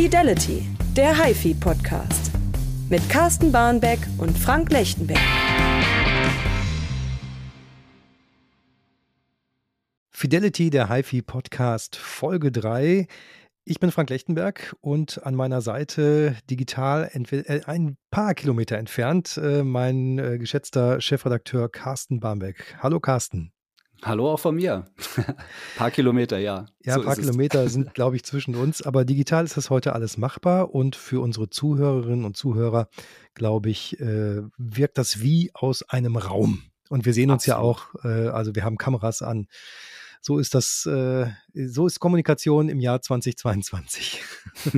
Fidelity, der HiFi Podcast. Mit Carsten Barnbeck und Frank Lechtenberg. Fidelity, der HiFi Podcast, Folge 3. Ich bin Frank Lechtenberg und an meiner Seite digital äh, ein paar Kilometer entfernt äh, mein äh, geschätzter Chefredakteur Carsten Barmbek. Hallo Carsten. Hallo auch von mir. paar Kilometer, ja. Ja, ein so paar Kilometer sind, glaube ich, zwischen uns. Aber digital ist das heute alles machbar. Und für unsere Zuhörerinnen und Zuhörer, glaube ich, äh, wirkt das wie aus einem Raum. Und wir sehen uns Absolut. ja auch, äh, also wir haben Kameras an so ist das, äh, so ist Kommunikation im Jahr 2022.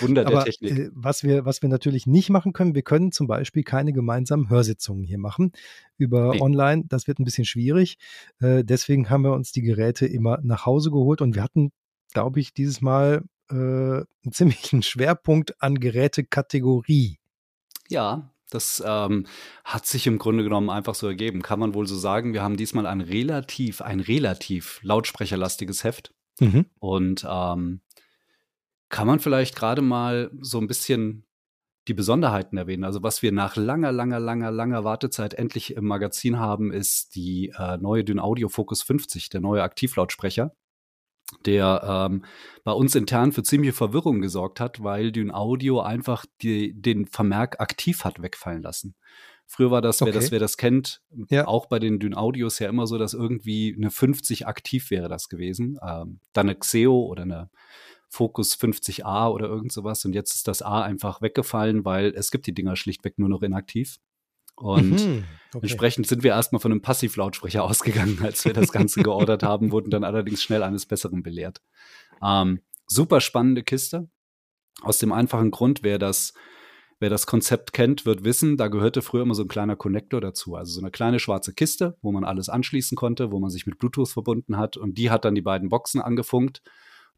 Wunder der Aber, Technik. Äh, was wir, was wir natürlich nicht machen können, wir können zum Beispiel keine gemeinsamen Hörsitzungen hier machen über nee. online. Das wird ein bisschen schwierig. Äh, deswegen haben wir uns die Geräte immer nach Hause geholt und wir hatten, glaube ich, dieses Mal äh, einen ziemlichen Schwerpunkt an Gerätekategorie. Ja, das ähm, hat sich im Grunde genommen einfach so ergeben. Kann man wohl so sagen. Wir haben diesmal ein relativ, ein relativ lautsprecherlastiges Heft. Mhm. Und ähm, kann man vielleicht gerade mal so ein bisschen die Besonderheiten erwähnen. Also was wir nach langer, langer, langer, langer Wartezeit endlich im Magazin haben, ist die äh, neue Dyn Audio Focus 50, der neue Aktivlautsprecher der ähm, bei uns intern für ziemliche Verwirrung gesorgt hat, weil Dyn Audio einfach die, den Vermerk aktiv hat wegfallen lassen. Früher war das, okay. wer das, wer das kennt, ja. auch bei den Dyn Audios ja immer so, dass irgendwie eine 50 aktiv wäre das gewesen. Ähm, dann eine Xeo oder eine Focus 50A oder irgend sowas. Und jetzt ist das A einfach weggefallen, weil es gibt die Dinger schlichtweg nur noch inaktiv. Und mhm, okay. entsprechend sind wir erstmal von einem Passivlautsprecher ausgegangen, als wir das Ganze geordert haben, wurden dann allerdings schnell eines Besseren belehrt. Ähm, super spannende Kiste. Aus dem einfachen Grund, wer das, wer das Konzept kennt, wird wissen, da gehörte früher immer so ein kleiner Connector dazu. Also so eine kleine schwarze Kiste, wo man alles anschließen konnte, wo man sich mit Bluetooth verbunden hat. Und die hat dann die beiden Boxen angefunkt.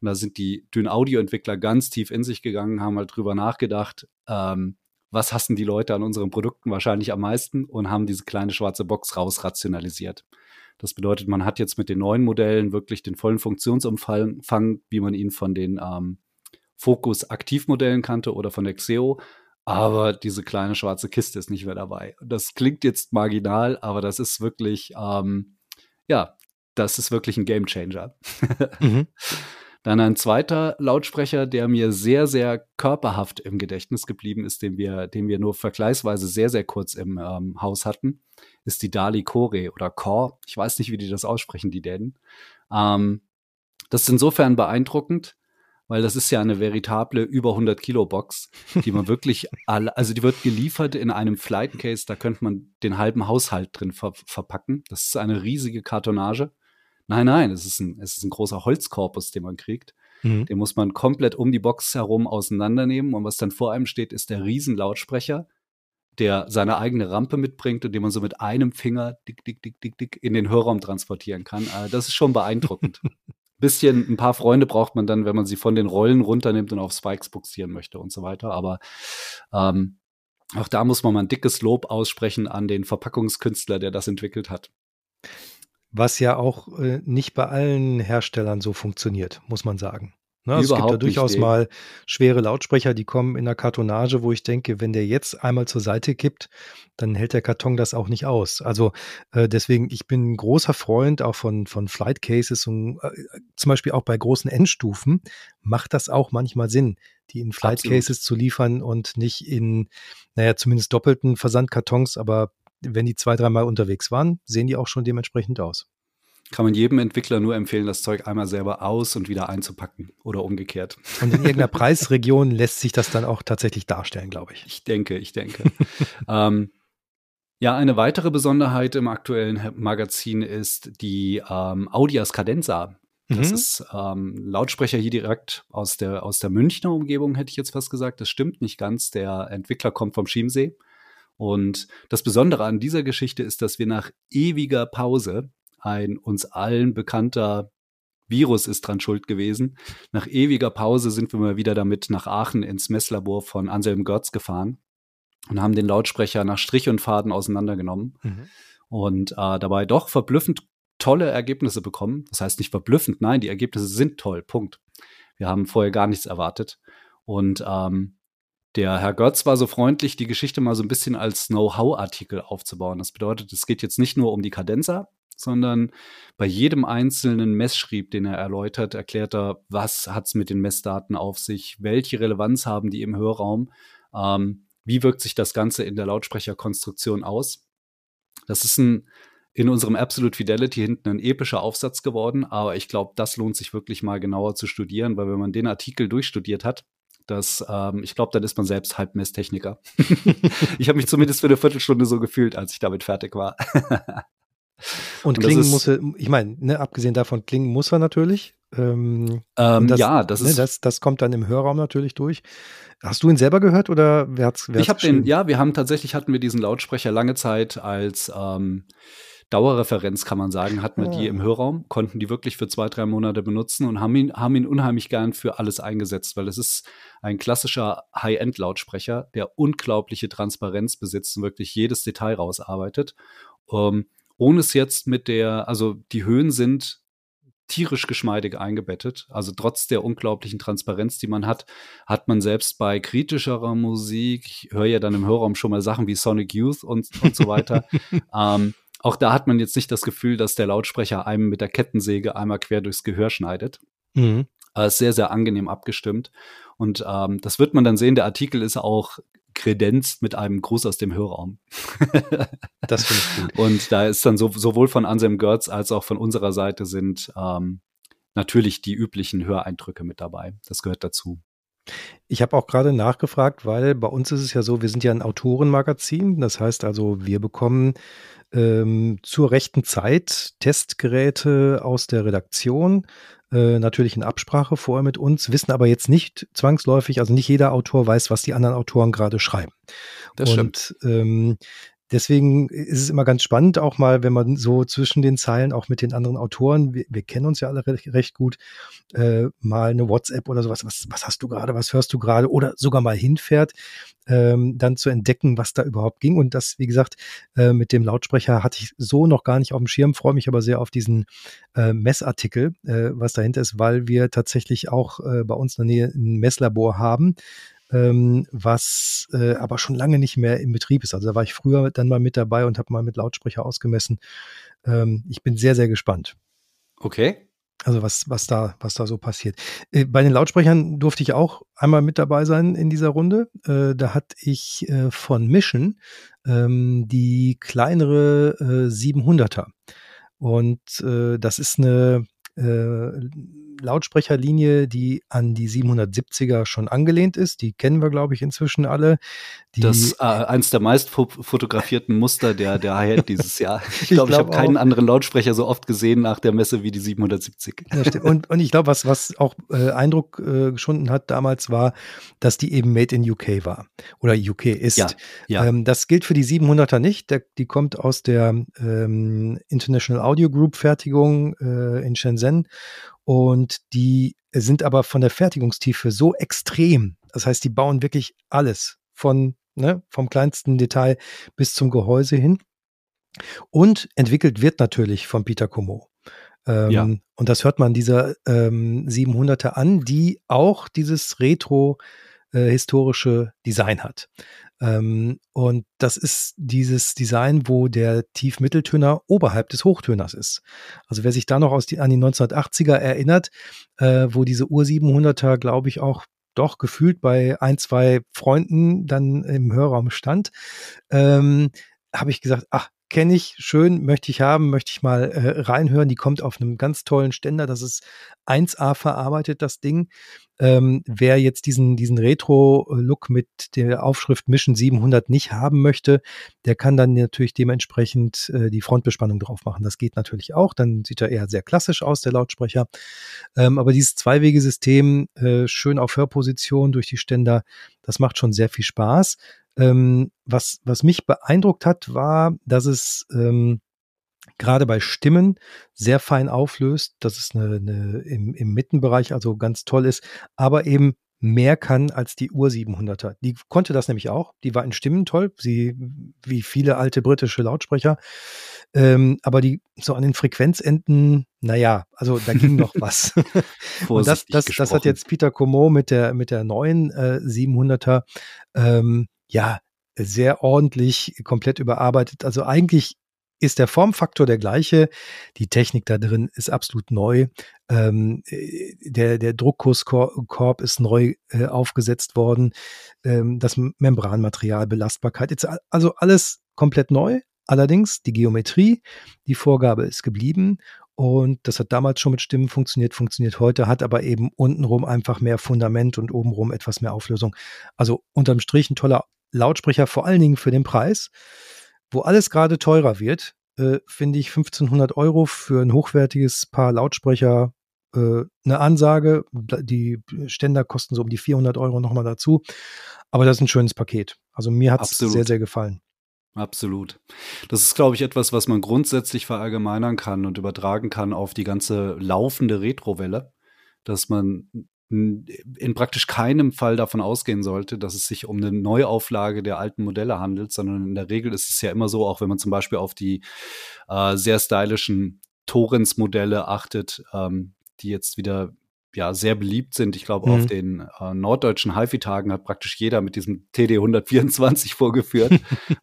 Und da sind die Dyn Audio Entwickler ganz tief in sich gegangen, haben halt drüber nachgedacht, ähm, was hassen die Leute an unseren Produkten wahrscheinlich am meisten und haben diese kleine schwarze Box rausrationalisiert. Das bedeutet, man hat jetzt mit den neuen Modellen wirklich den vollen Funktionsumfang, wie man ihn von den ähm, Focus Aktivmodellen kannte oder von der Xeo. Aber diese kleine schwarze Kiste ist nicht mehr dabei. Das klingt jetzt marginal, aber das ist wirklich, ähm, ja, das ist wirklich ein Game Changer. mhm. Dann ein zweiter Lautsprecher, der mir sehr, sehr körperhaft im Gedächtnis geblieben ist, den wir, den wir nur vergleichsweise sehr, sehr kurz im ähm, Haus hatten, ist die Dali Core oder Core. Ich weiß nicht, wie die das aussprechen, die Dänen. Ähm, das ist insofern beeindruckend, weil das ist ja eine veritable über 100 Kilo Box, die man wirklich alle, also die wird geliefert in einem Flight Case, da könnte man den halben Haushalt drin ver verpacken. Das ist eine riesige Kartonage. Nein, nein, es ist ein, es ist ein großer Holzkorpus, den man kriegt. Mhm. Den muss man komplett um die Box herum auseinandernehmen. Und was dann vor einem steht, ist der Riesenlautsprecher, der seine eigene Rampe mitbringt und den man so mit einem Finger dick, dick, dick, dick, dick in den Hörraum transportieren kann. Äh, das ist schon beeindruckend. Bisschen, ein paar Freunde braucht man dann, wenn man sie von den Rollen runternimmt und auf Spikes buxieren möchte und so weiter. Aber ähm, auch da muss man mal ein dickes Lob aussprechen an den Verpackungskünstler, der das entwickelt hat. Was ja auch äh, nicht bei allen Herstellern so funktioniert, muss man sagen. Ne, also es gibt ja durchaus mal schwere Lautsprecher, die kommen in der Kartonage, wo ich denke, wenn der jetzt einmal zur Seite kippt, dann hält der Karton das auch nicht aus. Also äh, deswegen, ich bin ein großer Freund auch von, von Flight Cases und äh, zum Beispiel auch bei großen Endstufen macht das auch manchmal Sinn, die in Flight Absolut. Cases zu liefern und nicht in, naja, zumindest doppelten Versandkartons, aber wenn die zwei, dreimal unterwegs waren, sehen die auch schon dementsprechend aus. Kann man jedem Entwickler nur empfehlen, das Zeug einmal selber aus und wieder einzupacken oder umgekehrt. Und in irgendeiner Preisregion lässt sich das dann auch tatsächlich darstellen, glaube ich. Ich denke, ich denke. ähm, ja, eine weitere Besonderheit im aktuellen Magazin ist die ähm, Audias Cadenza. Das mhm. ist ähm, Lautsprecher hier direkt aus der, aus der Münchner Umgebung, hätte ich jetzt fast gesagt. Das stimmt nicht ganz. Der Entwickler kommt vom Chiemsee. Und das Besondere an dieser Geschichte ist, dass wir nach ewiger Pause ein uns allen bekannter Virus ist dran schuld gewesen. Nach ewiger Pause sind wir mal wieder damit nach Aachen ins Messlabor von Anselm Görz gefahren und haben den Lautsprecher nach Strich und Faden auseinandergenommen mhm. und äh, dabei doch verblüffend tolle Ergebnisse bekommen. Das heißt nicht verblüffend, nein, die Ergebnisse sind toll. Punkt. Wir haben vorher gar nichts erwartet. Und ähm, der Herr Götz war so freundlich, die Geschichte mal so ein bisschen als Know-how-Artikel aufzubauen. Das bedeutet, es geht jetzt nicht nur um die Kadenza, sondern bei jedem einzelnen Messschrieb, den er erläutert, erklärt er, was hat es mit den Messdaten auf sich, welche Relevanz haben die im Hörraum, ähm, wie wirkt sich das Ganze in der Lautsprecherkonstruktion aus. Das ist ein in unserem Absolute Fidelity hinten ein epischer Aufsatz geworden, aber ich glaube, das lohnt sich wirklich mal genauer zu studieren, weil wenn man den Artikel durchstudiert hat, das, ähm, ich glaube, dann ist man selbst halb Messtechniker. ich habe mich zumindest für eine Viertelstunde so gefühlt, als ich damit fertig war. Und, und klingen muss er, ich meine, ne, abgesehen davon, klingen muss er natürlich. Ähm, ähm, das, ja, das ne, ist. Das, das kommt dann im Hörraum natürlich durch. Hast du ihn selber gehört oder wer hat's, wer Ich habe den, ja, wir haben tatsächlich hatten wir diesen Lautsprecher lange Zeit als ähm, Dauerreferenz, kann man sagen, hatten wir die im Hörraum, konnten die wirklich für zwei, drei Monate benutzen und haben ihn, haben ihn unheimlich gern für alles eingesetzt, weil es ist ein klassischer High-End-Lautsprecher, der unglaubliche Transparenz besitzt und wirklich jedes Detail rausarbeitet. Um, ohne es jetzt mit der, also die Höhen sind tierisch geschmeidig eingebettet. Also trotz der unglaublichen Transparenz, die man hat, hat man selbst bei kritischerer Musik, ich höre ja dann im Hörraum schon mal Sachen wie Sonic Youth und, und so weiter, ähm, auch da hat man jetzt nicht das Gefühl, dass der Lautsprecher einem mit der Kettensäge einmal quer durchs Gehör schneidet. Mhm. Aber ist sehr, sehr angenehm abgestimmt. Und ähm, das wird man dann sehen. Der Artikel ist auch kredenzt mit einem Gruß aus dem Hörraum. das finde ich gut. Und da ist dann so, sowohl von Anselm Görz als auch von unserer Seite sind ähm, natürlich die üblichen Höreindrücke mit dabei. Das gehört dazu. Ich habe auch gerade nachgefragt, weil bei uns ist es ja so, wir sind ja ein Autorenmagazin. Das heißt also, wir bekommen ähm, zur rechten Zeit Testgeräte aus der Redaktion, äh, natürlich in Absprache vorher mit uns, wissen aber jetzt nicht zwangsläufig, also nicht jeder Autor weiß, was die anderen Autoren gerade schreiben. Das Und, stimmt. Ähm, Deswegen ist es immer ganz spannend, auch mal, wenn man so zwischen den Zeilen auch mit den anderen Autoren, wir, wir kennen uns ja alle recht, recht gut, äh, mal eine WhatsApp oder sowas, was, was hast du gerade, was hörst du gerade oder sogar mal hinfährt, ähm, dann zu entdecken, was da überhaupt ging. Und das, wie gesagt, äh, mit dem Lautsprecher hatte ich so noch gar nicht auf dem Schirm, freue mich aber sehr auf diesen äh, Messartikel, äh, was dahinter ist, weil wir tatsächlich auch äh, bei uns in der Nähe ein Messlabor haben, ähm, was äh, aber schon lange nicht mehr im Betrieb ist. Also da war ich früher dann mal mit dabei und habe mal mit Lautsprecher ausgemessen. Ähm, ich bin sehr, sehr gespannt. Okay. Also was, was da, was da so passiert. Äh, bei den Lautsprechern durfte ich auch einmal mit dabei sein in dieser Runde. Äh, da hatte ich äh, von Mission ähm, die kleinere äh, 700er. Und äh, das ist eine äh, Lautsprecherlinie, die an die 770er schon angelehnt ist. Die kennen wir, glaube ich, inzwischen alle. Die, das äh, eins der meist fotografierten Muster der, der Hi-Hat dieses Jahr. Ich glaube, ich, glaub, ich habe keinen anderen Lautsprecher so oft gesehen nach der Messe wie die 770. Ja, und, und ich glaube, was, was auch äh, Eindruck äh, geschunden hat damals war, dass die eben made in UK war oder UK ist. Ja, ja. Ähm, das gilt für die 700er nicht. Der, die kommt aus der ähm, International Audio Group Fertigung äh, in Shenzhen und die sind aber von der Fertigungstiefe so extrem. Das heißt, die bauen wirklich alles von, ne, vom kleinsten Detail bis zum Gehäuse hin. Und entwickelt wird natürlich von Peter Como. Ähm, ja. Und das hört man dieser ähm, 700er an, die auch dieses Retro äh, historische Design hat. Ähm, und das ist dieses Design, wo der Tiefmitteltöner oberhalb des Hochtöners ist. Also wer sich da noch aus die, an die 1980er erinnert, äh, wo diese Ur 700er, glaube ich, auch doch gefühlt bei ein, zwei Freunden dann im Hörraum stand, ähm, habe ich gesagt, ach, kenne ich, schön, möchte ich haben, möchte ich mal äh, reinhören. Die kommt auf einem ganz tollen Ständer. Das ist 1A verarbeitet, das Ding. Ähm, wer jetzt diesen, diesen Retro-Look mit der Aufschrift Mission 700 nicht haben möchte, der kann dann natürlich dementsprechend äh, die Frontbespannung drauf machen. Das geht natürlich auch. Dann sieht er eher sehr klassisch aus, der Lautsprecher. Ähm, aber dieses Zweiwegesystem, äh, schön auf Hörposition durch die Ständer, das macht schon sehr viel Spaß. Ähm, was, was mich beeindruckt hat, war, dass es ähm, gerade bei Stimmen sehr fein auflöst, dass es eine, eine im, im Mittenbereich also ganz toll ist, aber eben mehr kann als die Ur 700er. Die konnte das nämlich auch. Die war in Stimmen toll, sie wie viele alte britische Lautsprecher. Ähm, aber die so an den Frequenzenden, naja, also da ging noch was. Und das, das, das hat jetzt Peter Comeau mit der mit der neuen äh, 700er ähm, ja sehr ordentlich komplett überarbeitet. Also eigentlich ist der Formfaktor der gleiche. Die Technik da drin ist absolut neu. Ähm, äh, der, der Druckkurskorb ist neu äh, aufgesetzt worden. Ähm, das Membranmaterial, Belastbarkeit, ist also alles komplett neu. Allerdings die Geometrie, die Vorgabe ist geblieben und das hat damals schon mit Stimmen funktioniert, funktioniert heute, hat aber eben untenrum einfach mehr Fundament und obenrum etwas mehr Auflösung. Also unterm Strich ein toller Lautsprecher, vor allen Dingen für den Preis wo alles gerade teurer wird, äh, finde ich 1500 Euro für ein hochwertiges Paar Lautsprecher äh, eine Ansage. Die Ständer kosten so um die 400 Euro nochmal dazu. Aber das ist ein schönes Paket. Also mir hat es sehr, sehr gefallen. Absolut. Das ist, glaube ich, etwas, was man grundsätzlich verallgemeinern kann und übertragen kann auf die ganze laufende Retrowelle, dass man in praktisch keinem Fall davon ausgehen sollte, dass es sich um eine Neuauflage der alten Modelle handelt, sondern in der Regel ist es ja immer so, auch wenn man zum Beispiel auf die äh, sehr stylischen Torrens-Modelle achtet, ähm, die jetzt wieder ja sehr beliebt sind. Ich glaube, mhm. auf den äh, norddeutschen HiFi-Tagen hat praktisch jeder mit diesem TD 124 vorgeführt,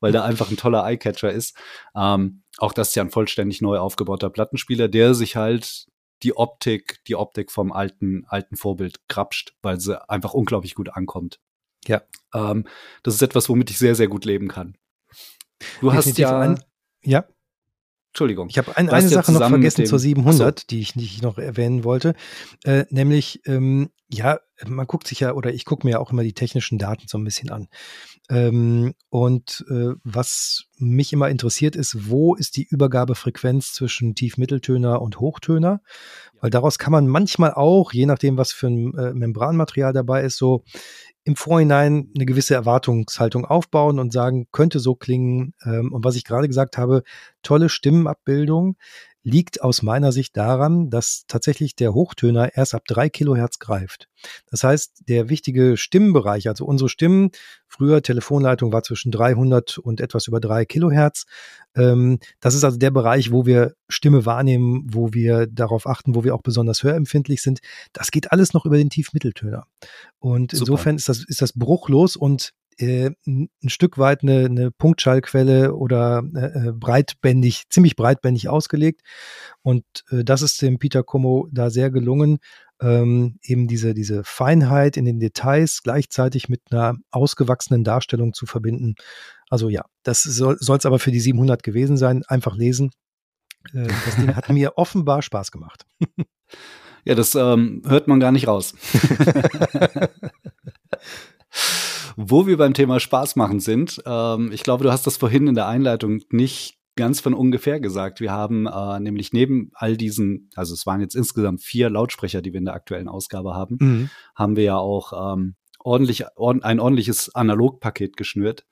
weil da einfach ein toller Eyecatcher ist. Ähm, auch das ist ja ein vollständig neu aufgebauter Plattenspieler, der sich halt die Optik, die Optik vom alten, alten Vorbild krapscht, weil sie einfach unglaublich gut ankommt. Ja. Ähm, das ist etwas, womit ich sehr, sehr gut leben kann. Du hast ja. Ein, ja. Entschuldigung. Ich habe ein, eine Sache noch vergessen zur 700, so. die ich nicht noch erwähnen wollte, äh, nämlich ähm, ja, man guckt sich ja oder ich gucke mir ja auch immer die technischen Daten so ein bisschen an. Ähm, und äh, was mich immer interessiert ist, wo ist die Übergabefrequenz zwischen Tiefmitteltöner und Hochtöner? Weil daraus kann man manchmal auch, je nachdem, was für ein äh, Membranmaterial dabei ist, so im Vorhinein eine gewisse Erwartungshaltung aufbauen und sagen, könnte so klingen. Ähm, und was ich gerade gesagt habe, tolle Stimmenabbildung liegt aus meiner Sicht daran, dass tatsächlich der Hochtöner erst ab drei Kilohertz greift. Das heißt, der wichtige Stimmenbereich, also unsere Stimmen, früher Telefonleitung war zwischen 300 und etwas über drei Kilohertz. Ähm, das ist also der Bereich, wo wir Stimme wahrnehmen, wo wir darauf achten, wo wir auch besonders hörempfindlich sind. Das geht alles noch über den Tiefmitteltöner. Und Super. insofern ist das, ist das bruchlos und äh, ein Stück weit eine, eine Punktschallquelle oder äh, äh, breitbändig, ziemlich breitbändig ausgelegt. Und äh, das ist dem Peter Como da sehr gelungen, ähm, eben diese, diese Feinheit in den Details gleichzeitig mit einer ausgewachsenen Darstellung zu verbinden. Also ja, das soll es aber für die 700 gewesen sein. Einfach lesen. Äh, das Ding hat mir offenbar Spaß gemacht. Ja, das ähm, hört man gar nicht raus. Wo wir beim Thema Spaß machen sind, ähm, ich glaube, du hast das vorhin in der Einleitung nicht ganz von ungefähr gesagt. Wir haben äh, nämlich neben all diesen, also es waren jetzt insgesamt vier Lautsprecher, die wir in der aktuellen Ausgabe haben, mhm. haben wir ja auch ähm, ordentlich, ord ein ordentliches Analogpaket geschnürt.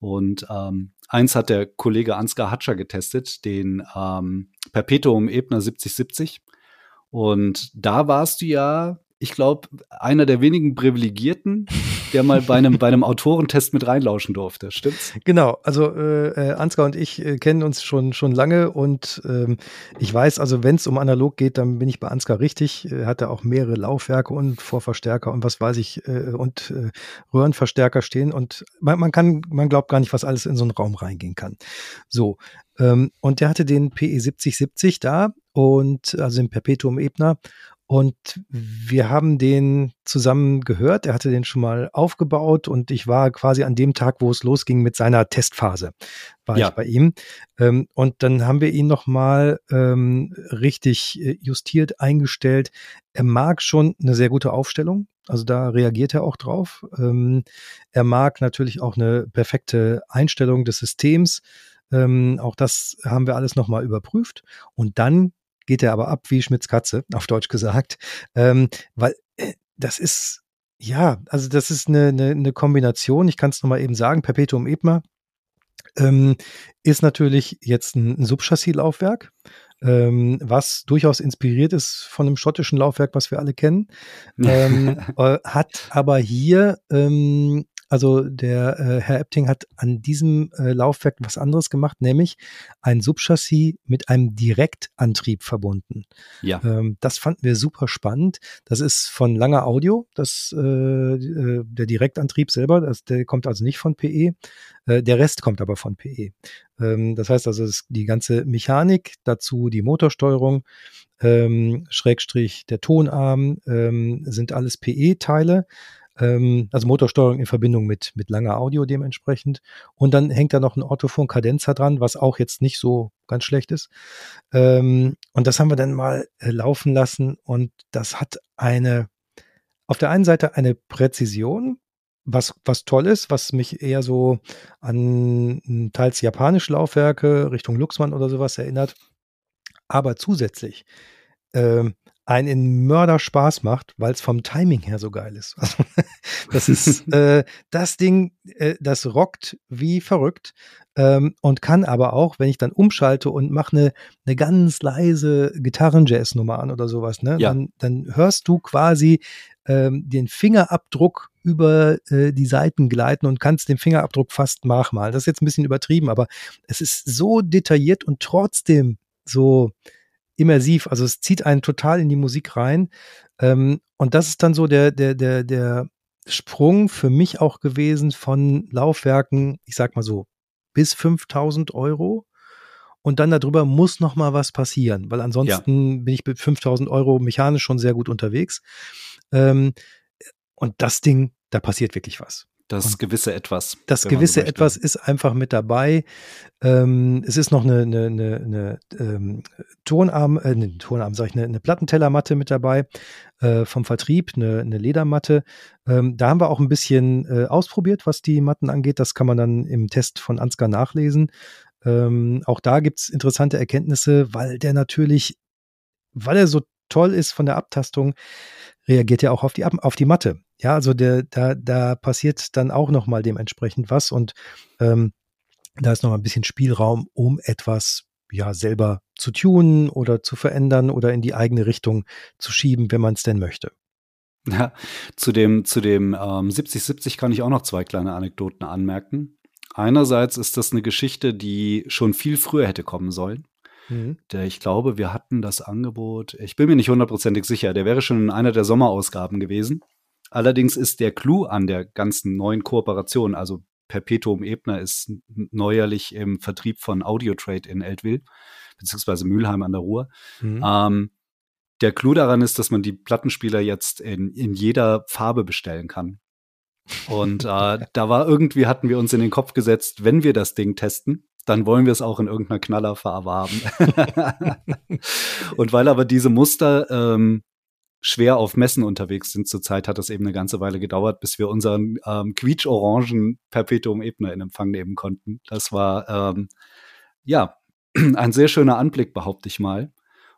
Und ähm, eins hat der Kollege Ansgar Hatscher getestet, den ähm, Perpetuum Ebner 7070. Und da warst du ja ich glaube, einer der wenigen Privilegierten, der mal bei einem, bei einem Autorentest mit reinlauschen durfte. Stimmt's? Genau. Also äh, äh, Ansgar und ich äh, kennen uns schon schon lange und ähm, ich weiß, also wenn es um analog geht, dann bin ich bei Ansgar richtig. Er hat da auch mehrere Laufwerke und Vorverstärker und was weiß ich äh, und äh, Röhrenverstärker stehen und man, man kann, man glaubt gar nicht, was alles in so einen Raum reingehen kann. So. Ähm, und der hatte den PE 7070 da und also den Perpetuum Ebner und wir haben den zusammen gehört. Er hatte den schon mal aufgebaut und ich war quasi an dem Tag, wo es losging mit seiner Testphase, war ja. ich bei ihm. Ähm, und dann haben wir ihn nochmal ähm, richtig äh, justiert eingestellt. Er mag schon eine sehr gute Aufstellung. Also da reagiert er auch drauf. Ähm, er mag natürlich auch eine perfekte Einstellung des Systems. Ähm, auch das haben wir alles nochmal überprüft. Und dann geht er aber ab wie Schmitz Katze, auf Deutsch gesagt, ähm, weil äh, das ist, ja, also das ist eine, eine, eine Kombination, ich kann es nochmal eben sagen, Perpetuum Ebner ähm, ist natürlich jetzt ein, ein Subchassis-Laufwerk. ähm, was durchaus inspiriert ist von einem schottischen Laufwerk, was wir alle kennen. ähm, äh, hat aber hier ähm, also der äh, Herr Epting hat an diesem äh, Laufwerk was anderes gemacht, nämlich ein Subchassis mit einem Direktantrieb verbunden. Ja. Ähm, das fanden wir super spannend. Das ist von Langer Audio, das, äh, äh der Direktantrieb selber, das, der kommt also nicht von PE. Äh, der Rest kommt aber von PE. Ähm, das heißt also, die ganze Mechanik, dazu die Motorsteuerung, ähm, Schrägstrich der Tonarm, ähm, sind alles PE-Teile ähm, also Motorsteuerung in Verbindung mit, mit langer Audio dementsprechend. Und dann hängt da noch ein Orthophon-Kadenzer dran, was auch jetzt nicht so ganz schlecht ist. Ähm, und das haben wir dann mal äh, laufen lassen und das hat eine, auf der einen Seite eine Präzision, was, was toll ist, was mich eher so an teils japanische Laufwerke Richtung Luxmann oder sowas erinnert. Aber zusätzlich ähm, einen Mörder Spaß macht, weil es vom Timing her so geil ist. das ist äh, das Ding, äh, das rockt wie verrückt ähm, und kann aber auch, wenn ich dann umschalte und mache eine ne ganz leise Gitarren-Jazz-Nummer an oder sowas, ne, ja. dann, dann hörst du quasi ähm, den Fingerabdruck über äh, die Seiten gleiten und kannst den Fingerabdruck fast nachmalen. Das ist jetzt ein bisschen übertrieben, aber es ist so detailliert und trotzdem so immersiv. Also es zieht einen total in die Musik rein. Ähm, und das ist dann so der, der, der, der Sprung für mich auch gewesen von Laufwerken, ich sag mal so, bis 5000 Euro. Und dann darüber muss noch mal was passieren, weil ansonsten ja. bin ich mit 5000 Euro mechanisch schon sehr gut unterwegs. Ähm, und das Ding, da passiert wirklich was. Das und gewisse Etwas. Das gewisse so Etwas ist einfach mit dabei. Ähm, es ist noch eine, eine, eine, eine ähm, Tonarm, äh, eine Tonarm, sag ich, eine, eine Plattentellermatte mit dabei äh, vom Vertrieb, eine, eine Ledermatte. Ähm, da haben wir auch ein bisschen äh, ausprobiert, was die Matten angeht. Das kann man dann im Test von Ansgar nachlesen. Ähm, auch da gibt's interessante Erkenntnisse, weil der natürlich, weil er so toll ist von der Abtastung, reagiert er auch auf die, auf die Matte. Ja, also der, da, da passiert dann auch nochmal dementsprechend was und ähm, da ist nochmal ein bisschen Spielraum, um etwas ja selber zu tunen oder zu verändern oder in die eigene Richtung zu schieben, wenn man es denn möchte. Ja, zu dem, zu dem ähm, 7070 kann ich auch noch zwei kleine Anekdoten anmerken. Einerseits ist das eine Geschichte, die schon viel früher hätte kommen sollen. Mhm. Der, ich glaube, wir hatten das Angebot, ich bin mir nicht hundertprozentig sicher, der wäre schon in einer der Sommerausgaben gewesen. Allerdings ist der Clou an der ganzen neuen Kooperation, also Perpetuum Ebner ist neuerlich im Vertrieb von Audiotrade in Eltville, beziehungsweise Mülheim an der Ruhr. Mhm. Ähm, der Clou daran ist, dass man die Plattenspieler jetzt in, in jeder Farbe bestellen kann. Und äh, da war irgendwie, hatten wir uns in den Kopf gesetzt, wenn wir das Ding testen, dann wollen wir es auch in irgendeiner Knallerfarbe haben. und weil aber diese Muster ähm, schwer auf Messen unterwegs sind zurzeit, hat das eben eine ganze Weile gedauert, bis wir unseren ähm, quietsch-orangen Perpetuum Ebner in Empfang nehmen konnten. Das war ähm, ja ein sehr schöner Anblick, behaupte ich mal.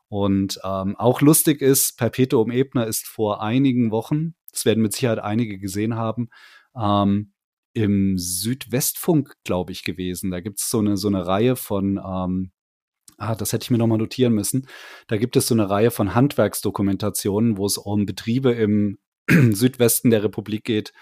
Und ähm, auch lustig ist, Perpetuum Ebner ist vor einigen Wochen, das werden mit Sicherheit einige gesehen haben, ähm, im Südwestfunk, glaube ich, gewesen. Da gibt es so eine, so eine Reihe von ähm, ah, das hätte ich mir nochmal notieren müssen. Da gibt es so eine Reihe von Handwerksdokumentationen, wo es um Betriebe im Südwesten der Republik geht,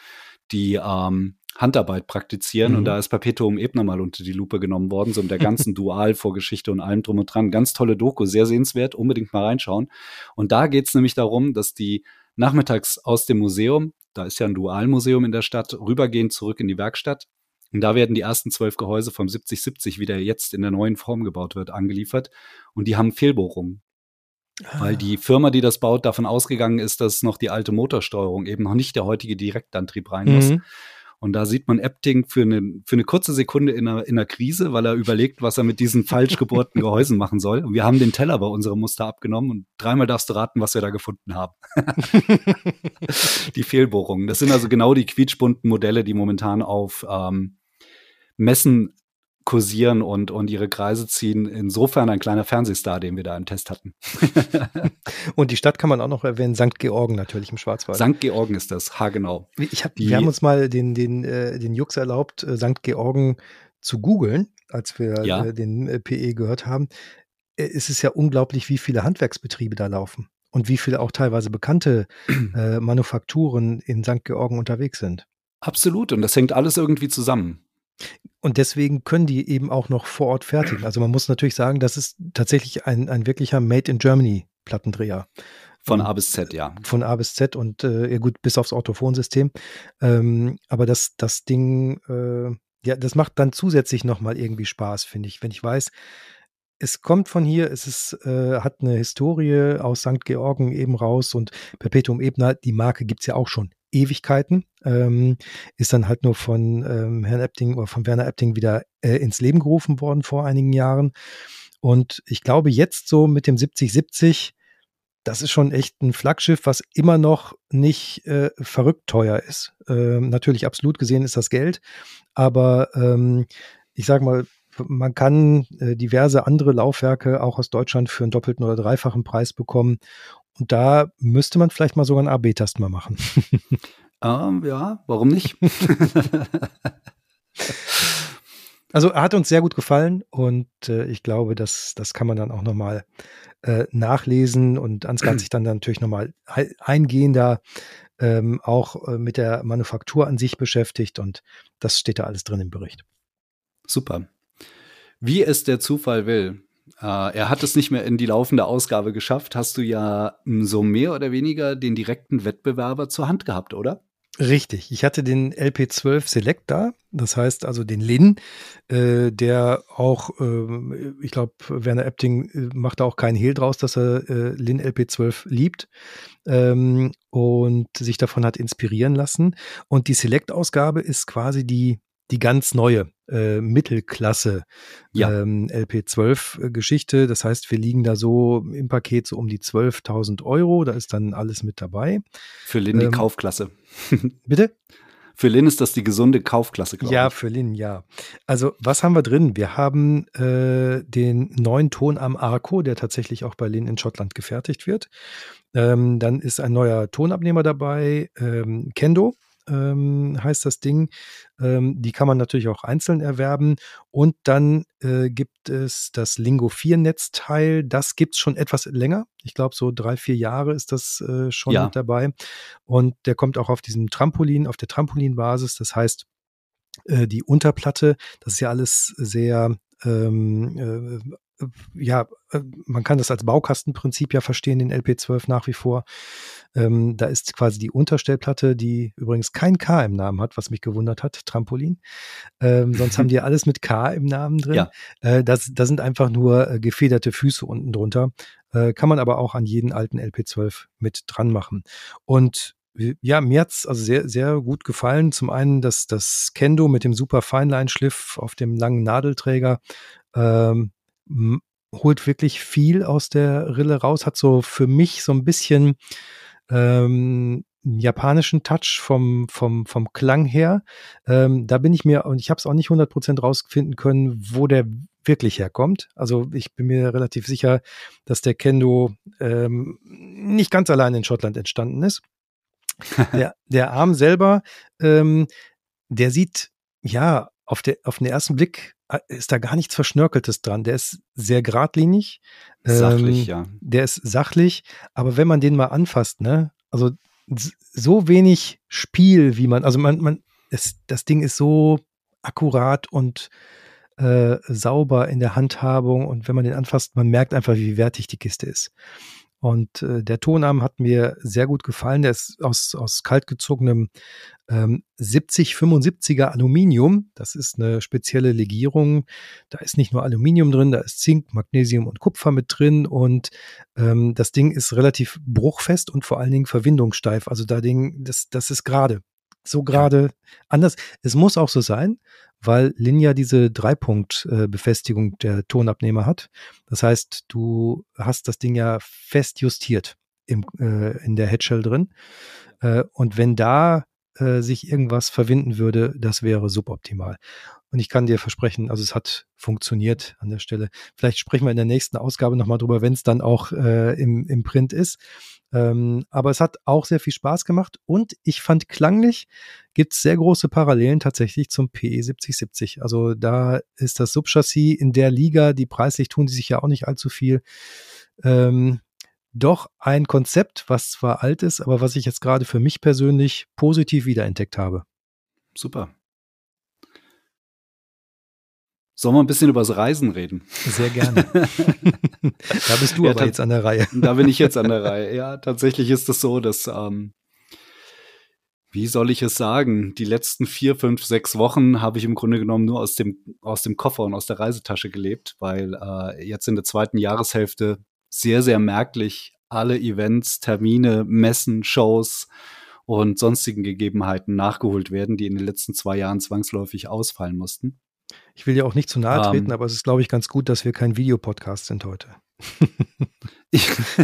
die ähm, Handarbeit praktizieren. Mhm. Und da ist Perpetuum Ebner mal unter die Lupe genommen worden, so mit der ganzen Dualvorgeschichte und allem drum und dran. Ganz tolle Doku, sehr sehenswert, unbedingt mal reinschauen. Und da geht es nämlich darum, dass die nachmittags aus dem Museum, da ist ja ein Dualmuseum in der Stadt, rübergehen zurück in die Werkstatt und da werden die ersten zwölf Gehäuse vom 7070, wie der jetzt in der neuen Form gebaut wird, angeliefert. Und die haben Fehlbohrungen. Ah. Weil die Firma, die das baut, davon ausgegangen ist, dass noch die alte Motorsteuerung eben noch nicht der heutige Direktantrieb rein muss. Mhm. Und da sieht man Epting für eine, für eine kurze Sekunde in einer, in einer Krise, weil er überlegt, was er mit diesen falsch gebohrten Gehäusen machen soll. Und wir haben den Teller bei unserem Muster abgenommen und dreimal darfst du raten, was wir da gefunden haben. die Fehlbohrungen. Das sind also genau die quietschbunten Modelle, die momentan auf ähm, Messen kursieren und, und ihre Kreise ziehen. Insofern ein kleiner Fernsehstar, den wir da im Test hatten. und die Stadt kann man auch noch erwähnen, St. Georgen natürlich im Schwarzwald. St. Georgen ist das, ha genau. Ich hab, wir haben uns mal den, den, äh, den Jux erlaubt, äh, St. Georgen zu googeln, als wir ja. äh, den äh, PE gehört haben. es ist ja unglaublich, wie viele Handwerksbetriebe da laufen und wie viele auch teilweise bekannte äh, Manufakturen in St. Georgen unterwegs sind. Absolut, und das hängt alles irgendwie zusammen. Und deswegen können die eben auch noch vor Ort fertigen. Also man muss natürlich sagen, das ist tatsächlich ein, ein wirklicher Made in Germany Plattendreher. Von A bis Z, ja. Von A bis Z und äh, gut, bis aufs Orthophonsystem. Ähm, aber das, das Ding, äh, ja, das macht dann zusätzlich nochmal irgendwie Spaß, finde ich, wenn ich weiß, es kommt von hier, es ist, äh, hat eine Historie aus St. Georgen eben raus und Perpetuum Ebner, die Marke gibt es ja auch schon Ewigkeiten, ähm, ist dann halt nur von ähm, Herrn Epting oder von Werner Epting wieder äh, ins Leben gerufen worden vor einigen Jahren. Und ich glaube, jetzt so mit dem 7070 das ist schon echt ein Flaggschiff, was immer noch nicht äh, verrückt teuer ist. Ähm, natürlich absolut gesehen ist das Geld, aber ähm, ich sage mal, man kann äh, diverse andere Laufwerke auch aus Deutschland für einen doppelten oder dreifachen Preis bekommen. Und da müsste man vielleicht mal sogar einen AB-Test mal machen. ähm, ja, warum nicht? also er hat uns sehr gut gefallen und äh, ich glaube, das, das kann man dann auch nochmal äh, nachlesen und Ansgar hat sich dann natürlich nochmal eingehender ähm, auch äh, mit der Manufaktur an sich beschäftigt und das steht da alles drin im Bericht. Super. Wie es der Zufall will, er hat es nicht mehr in die laufende Ausgabe geschafft, hast du ja so mehr oder weniger den direkten Wettbewerber zur Hand gehabt, oder? Richtig. Ich hatte den LP12 Select da, das heißt also den Lin, äh, der auch, äh, ich glaube, Werner Epting äh, macht da auch keinen Hehl draus, dass er äh, Lin LP12 liebt ähm, und sich davon hat inspirieren lassen. Und die Select-Ausgabe ist quasi die die ganz neue äh, Mittelklasse ja. ähm, LP12-Geschichte. Das heißt, wir liegen da so im Paket so um die 12.000 Euro. Da ist dann alles mit dabei. Für Lin ähm, die Kaufklasse. bitte? Für Lin ist das die gesunde Kaufklasse, glaube ja, ich. Ja, für Lin, ja. Also, was haben wir drin? Wir haben äh, den neuen Ton am Arco, der tatsächlich auch bei Lin in Schottland gefertigt wird. Ähm, dann ist ein neuer Tonabnehmer dabei, ähm, Kendo ähm, heißt das Ding. Ähm, die kann man natürlich auch einzeln erwerben. Und dann äh, gibt es das Lingo 4-Netzteil. Das gibt es schon etwas länger. Ich glaube, so drei, vier Jahre ist das äh, schon ja. mit dabei. Und der kommt auch auf diesem Trampolin, auf der Trampolinbasis. Das heißt, äh, die Unterplatte, das ist ja alles sehr ähm, äh, ja, äh, man kann das als Baukastenprinzip ja verstehen, den LP12 nach wie vor. Ähm, da ist quasi die Unterstellplatte, die übrigens kein K im Namen hat, was mich gewundert hat, Trampolin. Ähm, sonst haben die alles mit K im Namen drin. Ja. Äh, das, da sind einfach nur äh, gefederte Füße unten drunter. Äh, kann man aber auch an jeden alten LP12 mit dran machen. Und ja, mir hat's also sehr, sehr gut gefallen. Zum einen das, das Kendo mit dem super Feinline-Schliff auf dem langen Nadelträger. Ähm, holt wirklich viel aus der Rille raus, hat so für mich so ein bisschen ähm, japanischen Touch vom, vom, vom Klang her. Ähm, da bin ich mir, und ich habe es auch nicht 100% rausfinden können, wo der wirklich herkommt. Also ich bin mir relativ sicher, dass der Kendo ähm, nicht ganz allein in Schottland entstanden ist. der, der Arm selber, ähm, der sieht ja auf, der, auf den ersten Blick ist da gar nichts Verschnörkeltes dran. Der ist sehr geradlinig. Sachlich, ähm, ja. Der ist sachlich, aber wenn man den mal anfasst, ne, also so wenig Spiel, wie man, also man, man, es, das Ding ist so akkurat und äh, sauber in der Handhabung und wenn man den anfasst, man merkt einfach, wie wertig die Kiste ist. Und äh, der Tonarm hat mir sehr gut gefallen. Der ist aus, aus kaltgezogenem ähm, 7075er Aluminium. Das ist eine spezielle Legierung. Da ist nicht nur Aluminium drin, da ist Zink, Magnesium und Kupfer mit drin. Und ähm, das Ding ist relativ bruchfest und vor allen Dingen verwindungssteif. Also da Ding, das, das ist gerade so gerade ja. anders. Es muss auch so sein, weil Linja diese Dreipunkt-Befestigung der Tonabnehmer hat. Das heißt, du hast das Ding ja fest justiert im, äh, in der Headshell drin. Äh, und wenn da äh, sich irgendwas verwinden würde, das wäre suboptimal. Und ich kann dir versprechen, also es hat funktioniert an der Stelle. Vielleicht sprechen wir in der nächsten Ausgabe nochmal drüber, wenn es dann auch äh, im, im Print ist. Ähm, aber es hat auch sehr viel Spaß gemacht und ich fand klanglich gibt es sehr große Parallelen tatsächlich zum PE 7070. Also da ist das Subchassis in der Liga, die preislich tun sie sich ja auch nicht allzu viel. Ähm, doch ein Konzept, was zwar alt ist, aber was ich jetzt gerade für mich persönlich positiv wiederentdeckt habe. Super. Sollen wir ein bisschen über das Reisen reden? Sehr gerne. da bist du ja, aber jetzt an der Reihe. Da bin ich jetzt an der Reihe. Ja, tatsächlich ist es so, dass, ähm, wie soll ich es sagen, die letzten vier, fünf, sechs Wochen habe ich im Grunde genommen nur aus dem, aus dem Koffer und aus der Reisetasche gelebt, weil äh, jetzt in der zweiten Jahreshälfte sehr, sehr merklich alle Events, Termine, Messen, Shows und sonstigen Gegebenheiten nachgeholt werden, die in den letzten zwei Jahren zwangsläufig ausfallen mussten. Ich will ja auch nicht zu nahe treten, um, ähm. aber es ist, glaube ich, ganz gut, dass wir kein Videopodcast sind heute.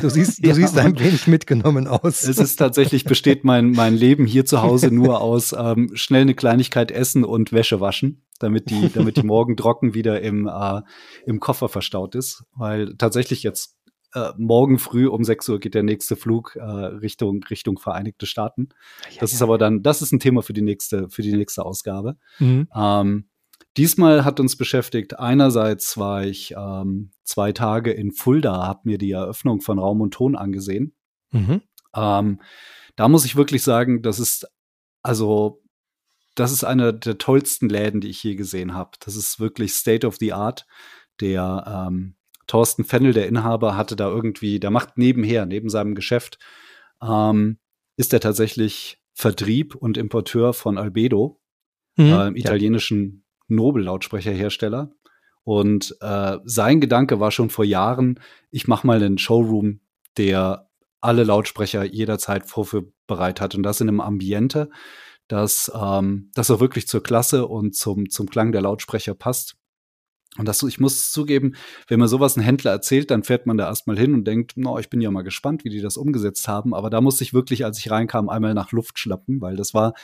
du siehst, du ja, siehst ein wenig mitgenommen aus. Es ist tatsächlich, besteht mein, mein Leben hier zu Hause nur aus ähm, schnell eine Kleinigkeit essen und Wäsche waschen, damit die, damit die morgen trocken wieder im, äh, im Koffer verstaut ist. Weil tatsächlich jetzt äh, morgen früh um 6 Uhr geht der nächste Flug äh, Richtung, Richtung Vereinigte Staaten. Ja, das ja. ist aber dann, das ist ein Thema für die nächste, für die nächste Ausgabe. Mhm. Ähm, Diesmal hat uns beschäftigt, einerseits war ich ähm, zwei Tage in Fulda, habe mir die Eröffnung von Raum und Ton angesehen. Mhm. Ähm, da muss ich wirklich sagen, das ist also das ist einer der tollsten Läden, die ich je gesehen habe. Das ist wirklich State of the Art. Der ähm, Thorsten Fennel, der Inhaber, hatte da irgendwie, der macht nebenher, neben seinem Geschäft, ähm, ist er tatsächlich Vertrieb und Importeur von Albedo, mhm, äh, italienischen Nobel-Lautsprecherhersteller. Und äh, sein Gedanke war schon vor Jahren, ich mache mal einen Showroom, der alle Lautsprecher jederzeit vorführbereit hat. Und das in einem Ambiente, das, ähm, das auch wirklich zur Klasse und zum, zum Klang der Lautsprecher passt. Und das, ich muss zugeben, wenn mir sowas ein Händler erzählt, dann fährt man da erstmal hin und denkt, no, ich bin ja mal gespannt, wie die das umgesetzt haben. Aber da musste ich wirklich, als ich reinkam, einmal nach Luft schlappen, weil das war,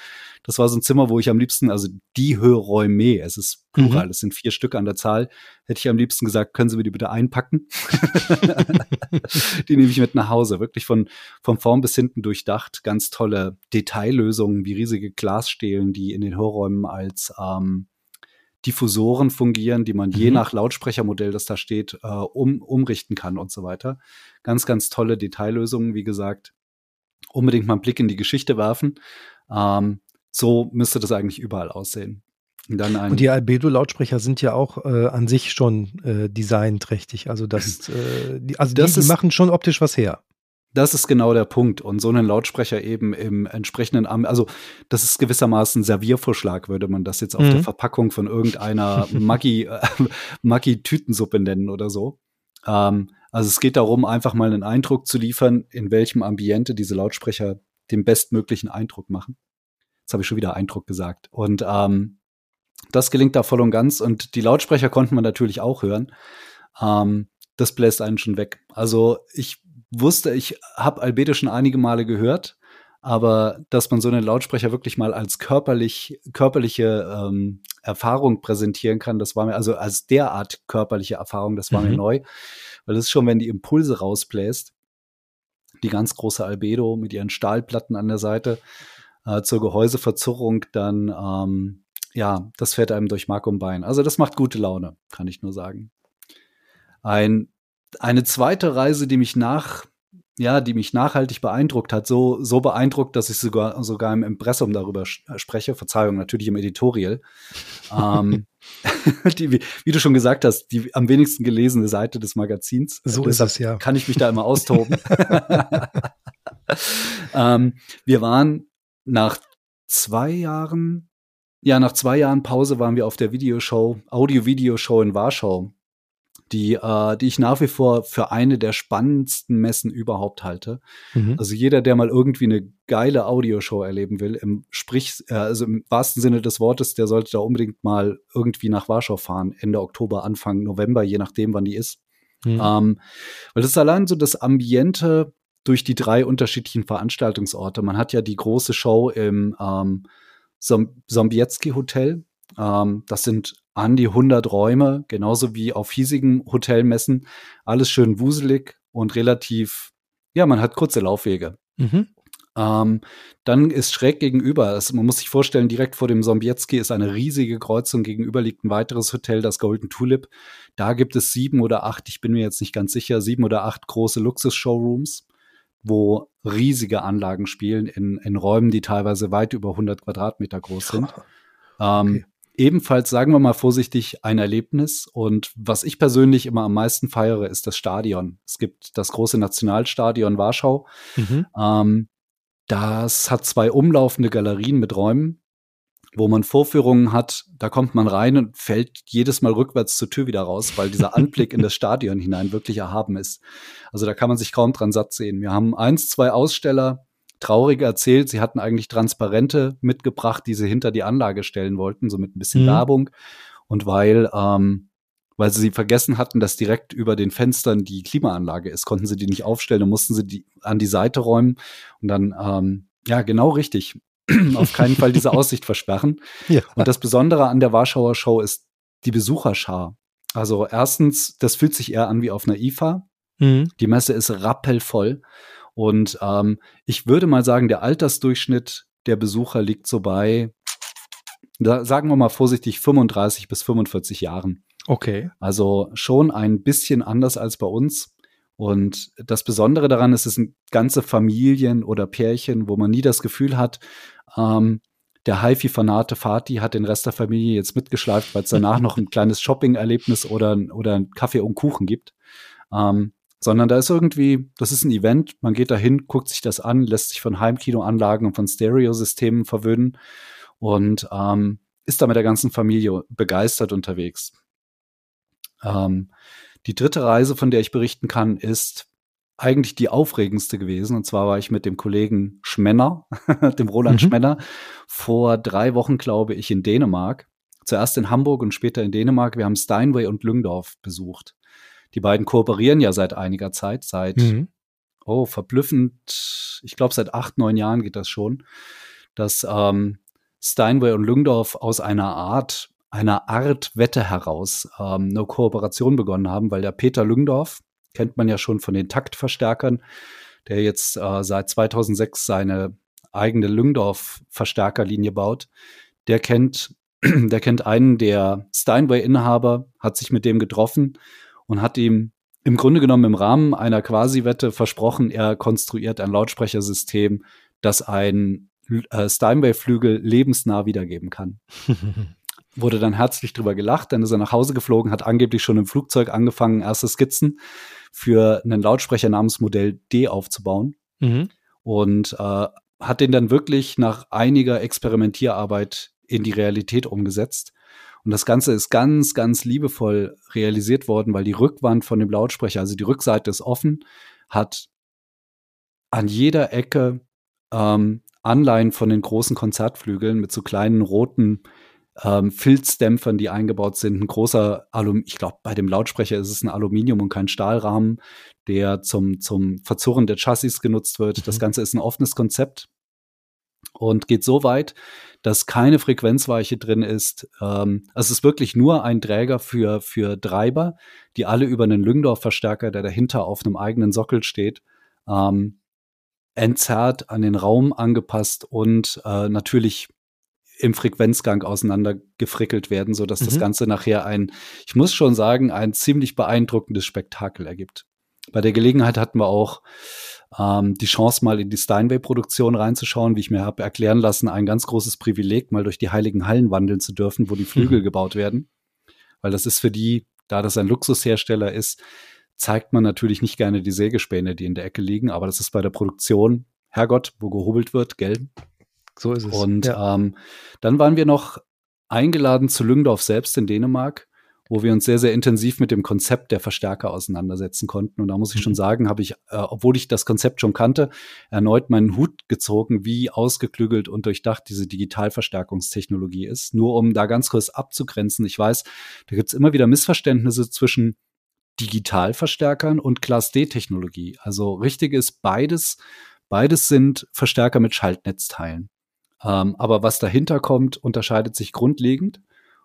das war so ein Zimmer, wo ich am liebsten, also die Hörräume, es ist plural, mhm. es sind vier Stück an der Zahl, hätte ich am liebsten gesagt, können Sie mir die bitte einpacken? die nehme ich mit nach Hause. Wirklich von, von vorn bis hinten durchdacht. Ganz tolle Detaillösungen wie riesige Glasstelen, die in den Hörräumen als, ähm, Diffusoren fungieren, die man mhm. je nach Lautsprechermodell, das da steht, äh, um, umrichten kann und so weiter. Ganz, ganz tolle Detaillösungen, wie gesagt. Unbedingt mal einen Blick in die Geschichte werfen. Ähm, so müsste das eigentlich überall aussehen. Und, dann ein und die Albedo-Lautsprecher sind ja auch äh, an sich schon äh, designträchtig. Also das, äh, die, also das die, die machen schon optisch was her. Das ist genau der Punkt. Und so einen Lautsprecher eben im entsprechenden, also das ist gewissermaßen Serviervorschlag, würde man das jetzt auf mhm. der Verpackung von irgendeiner Maggi, äh, Maggi-Tütensuppe nennen oder so. Ähm, also es geht darum, einfach mal einen Eindruck zu liefern, in welchem Ambiente diese Lautsprecher den bestmöglichen Eindruck machen. Jetzt habe ich schon wieder Eindruck gesagt. Und ähm, das gelingt da voll und ganz. Und die Lautsprecher konnten man natürlich auch hören. Ähm, das bläst einen schon weg. Also ich wusste, ich habe Albedo schon einige Male gehört, aber dass man so einen Lautsprecher wirklich mal als körperlich, körperliche ähm, Erfahrung präsentieren kann, das war mir, also als derart körperliche Erfahrung, das war mhm. mir neu. Weil das ist schon, wenn die Impulse rausbläst, die ganz große Albedo mit ihren Stahlplatten an der Seite äh, zur Gehäuseverzurrung, dann ähm, ja, das fährt einem durch Mark und Bein. Also das macht gute Laune, kann ich nur sagen. Ein eine zweite Reise, die mich nach, ja, die mich nachhaltig beeindruckt hat, so, so beeindruckt, dass ich sogar, sogar im Impressum darüber spreche, Verzeihung, natürlich im Editorial. ähm, die, wie, wie, du schon gesagt hast, die am wenigsten gelesene Seite des Magazins. So ist es, ja. Kann ich mich da immer austoben. ähm, wir waren nach zwei Jahren, ja, nach zwei Jahren Pause waren wir auf der Videoshow, Audio-Video-Show in Warschau die, äh, die ich nach wie vor für eine der spannendsten Messen überhaupt halte. Mhm. Also jeder, der mal irgendwie eine geile Audioshow erleben will, im Sprich, äh, also im wahrsten Sinne des Wortes, der sollte da unbedingt mal irgendwie nach Warschau fahren, Ende Oktober, Anfang November, je nachdem, wann die ist. Mhm. Ähm, weil das ist allein so das Ambiente durch die drei unterschiedlichen Veranstaltungsorte. Man hat ja die große Show im ähm, Sombietski Hotel, Ähm, das sind an die 100 Räume, genauso wie auf hiesigen Hotelmessen. Alles schön wuselig und relativ, ja, man hat kurze Laufwege. Mhm. Ähm, dann ist schräg gegenüber, also man muss sich vorstellen, direkt vor dem Sombietzky ist eine riesige Kreuzung, gegenüber liegt ein weiteres Hotel, das Golden Tulip. Da gibt es sieben oder acht, ich bin mir jetzt nicht ganz sicher, sieben oder acht große Luxus-Showrooms, wo riesige Anlagen spielen in, in Räumen, die teilweise weit über 100 Quadratmeter groß sind. Ähm, okay. Ebenfalls, sagen wir mal vorsichtig, ein Erlebnis. Und was ich persönlich immer am meisten feiere, ist das Stadion. Es gibt das große Nationalstadion Warschau. Mhm. Ähm, das hat zwei umlaufende Galerien mit Räumen, wo man Vorführungen hat. Da kommt man rein und fällt jedes Mal rückwärts zur Tür wieder raus, weil dieser Anblick in das Stadion hinein wirklich erhaben ist. Also da kann man sich kaum dran satt sehen. Wir haben eins, zwei Aussteller, traurig erzählt, sie hatten eigentlich Transparente mitgebracht, die sie hinter die Anlage stellen wollten, so mit ein bisschen mhm. Werbung. Und weil ähm, weil sie vergessen hatten, dass direkt über den Fenstern die Klimaanlage ist, konnten sie die nicht aufstellen, dann mussten sie die an die Seite räumen und dann, ähm, ja, genau richtig. Auf keinen Fall diese Aussicht versperren. Ja. Und das Besondere an der Warschauer Show ist die Besucherschar. Also erstens, das fühlt sich eher an wie auf einer IFA. Mhm. Die Messe ist rappelvoll. Und ähm, ich würde mal sagen, der Altersdurchschnitt der Besucher liegt so bei, da sagen wir mal vorsichtig, 35 bis 45 Jahren. Okay. Also schon ein bisschen anders als bei uns. Und das Besondere daran ist, es sind ganze Familien oder Pärchen, wo man nie das Gefühl hat, ähm, der Haifi-Fanate Fati hat den Rest der Familie jetzt mitgeschleift, weil es danach noch ein kleines Shopping-Erlebnis oder, oder ein Kaffee und Kuchen gibt. Ähm, sondern da ist irgendwie, das ist ein Event, man geht dahin, guckt sich das an, lässt sich von Heimkinoanlagen und von Stereosystemen verwöhnen und ähm, ist da mit der ganzen Familie begeistert unterwegs. Ähm, die dritte Reise, von der ich berichten kann, ist eigentlich die aufregendste gewesen. Und zwar war ich mit dem Kollegen Schmenner, dem Roland mhm. Schmenner, vor drei Wochen, glaube ich, in Dänemark. Zuerst in Hamburg und später in Dänemark. Wir haben Steinway und Lüngdorf besucht. Die beiden kooperieren ja seit einiger Zeit, seit, mhm. oh, verblüffend, ich glaube, seit acht, neun Jahren geht das schon, dass ähm, Steinway und Lüngdorf aus einer Art einer Art Wette heraus ähm, eine Kooperation begonnen haben, weil der Peter Lüngdorf, kennt man ja schon von den Taktverstärkern, der jetzt äh, seit 2006 seine eigene Lüngdorf-Verstärkerlinie baut, der kennt, der kennt einen der Steinway-Inhaber, hat sich mit dem getroffen und hat ihm im Grunde genommen im Rahmen einer Quasi-Wette versprochen, er konstruiert ein Lautsprechersystem, das ein äh, Steinway-Flügel lebensnah wiedergeben kann. wurde dann herzlich drüber gelacht, dann ist er nach Hause geflogen, hat angeblich schon im Flugzeug angefangen, erste Skizzen für einen Lautsprecher namens Modell D aufzubauen. Mhm. Und äh, hat den dann wirklich nach einiger Experimentierarbeit in die Realität umgesetzt. Und das Ganze ist ganz, ganz liebevoll realisiert worden, weil die Rückwand von dem Lautsprecher, also die Rückseite ist offen, hat an jeder Ecke ähm, Anleihen von den großen Konzertflügeln mit so kleinen roten ähm, Filzdämpfern, die eingebaut sind. Ein großer Alum, ich glaube, bei dem Lautsprecher ist es ein Aluminium und kein Stahlrahmen, der zum, zum Verzurren der Chassis genutzt wird. Mhm. Das Ganze ist ein offenes Konzept und geht so weit, dass keine Frequenzweiche drin ist. Ähm, es ist wirklich nur ein Träger für, für Treiber, die alle über einen Lyngdorf-Verstärker, der dahinter auf einem eigenen Sockel steht, ähm, entzerrt, an den Raum angepasst und äh, natürlich im Frequenzgang auseinandergefrickelt werden, so dass mhm. das Ganze nachher ein, ich muss schon sagen, ein ziemlich beeindruckendes Spektakel ergibt. Bei der Gelegenheit hatten wir auch ähm, die Chance, mal in die Steinway-Produktion reinzuschauen, wie ich mir habe erklären lassen, ein ganz großes Privileg, mal durch die heiligen Hallen wandeln zu dürfen, wo die Flügel mhm. gebaut werden. Weil das ist für die, da das ein Luxushersteller ist, zeigt man natürlich nicht gerne die Sägespäne, die in der Ecke liegen, aber das ist bei der Produktion, Herrgott, wo gehobelt wird, gell? So ist es. Und ja. ähm, dann waren wir noch eingeladen zu Lüngdorf selbst in Dänemark, wo wir uns sehr, sehr intensiv mit dem Konzept der Verstärker auseinandersetzen konnten. Und da muss ich schon mhm. sagen, habe ich, äh, obwohl ich das Konzept schon kannte, erneut meinen Hut gezogen, wie ausgeklügelt und durchdacht diese Digitalverstärkungstechnologie ist. Nur um da ganz kurz abzugrenzen. Ich weiß, da gibt es immer wieder Missverständnisse zwischen Digitalverstärkern und Class D-Technologie. Also richtig ist beides. Beides sind Verstärker mit Schaltnetzteilen. Ähm, aber was dahinter kommt, unterscheidet sich grundlegend.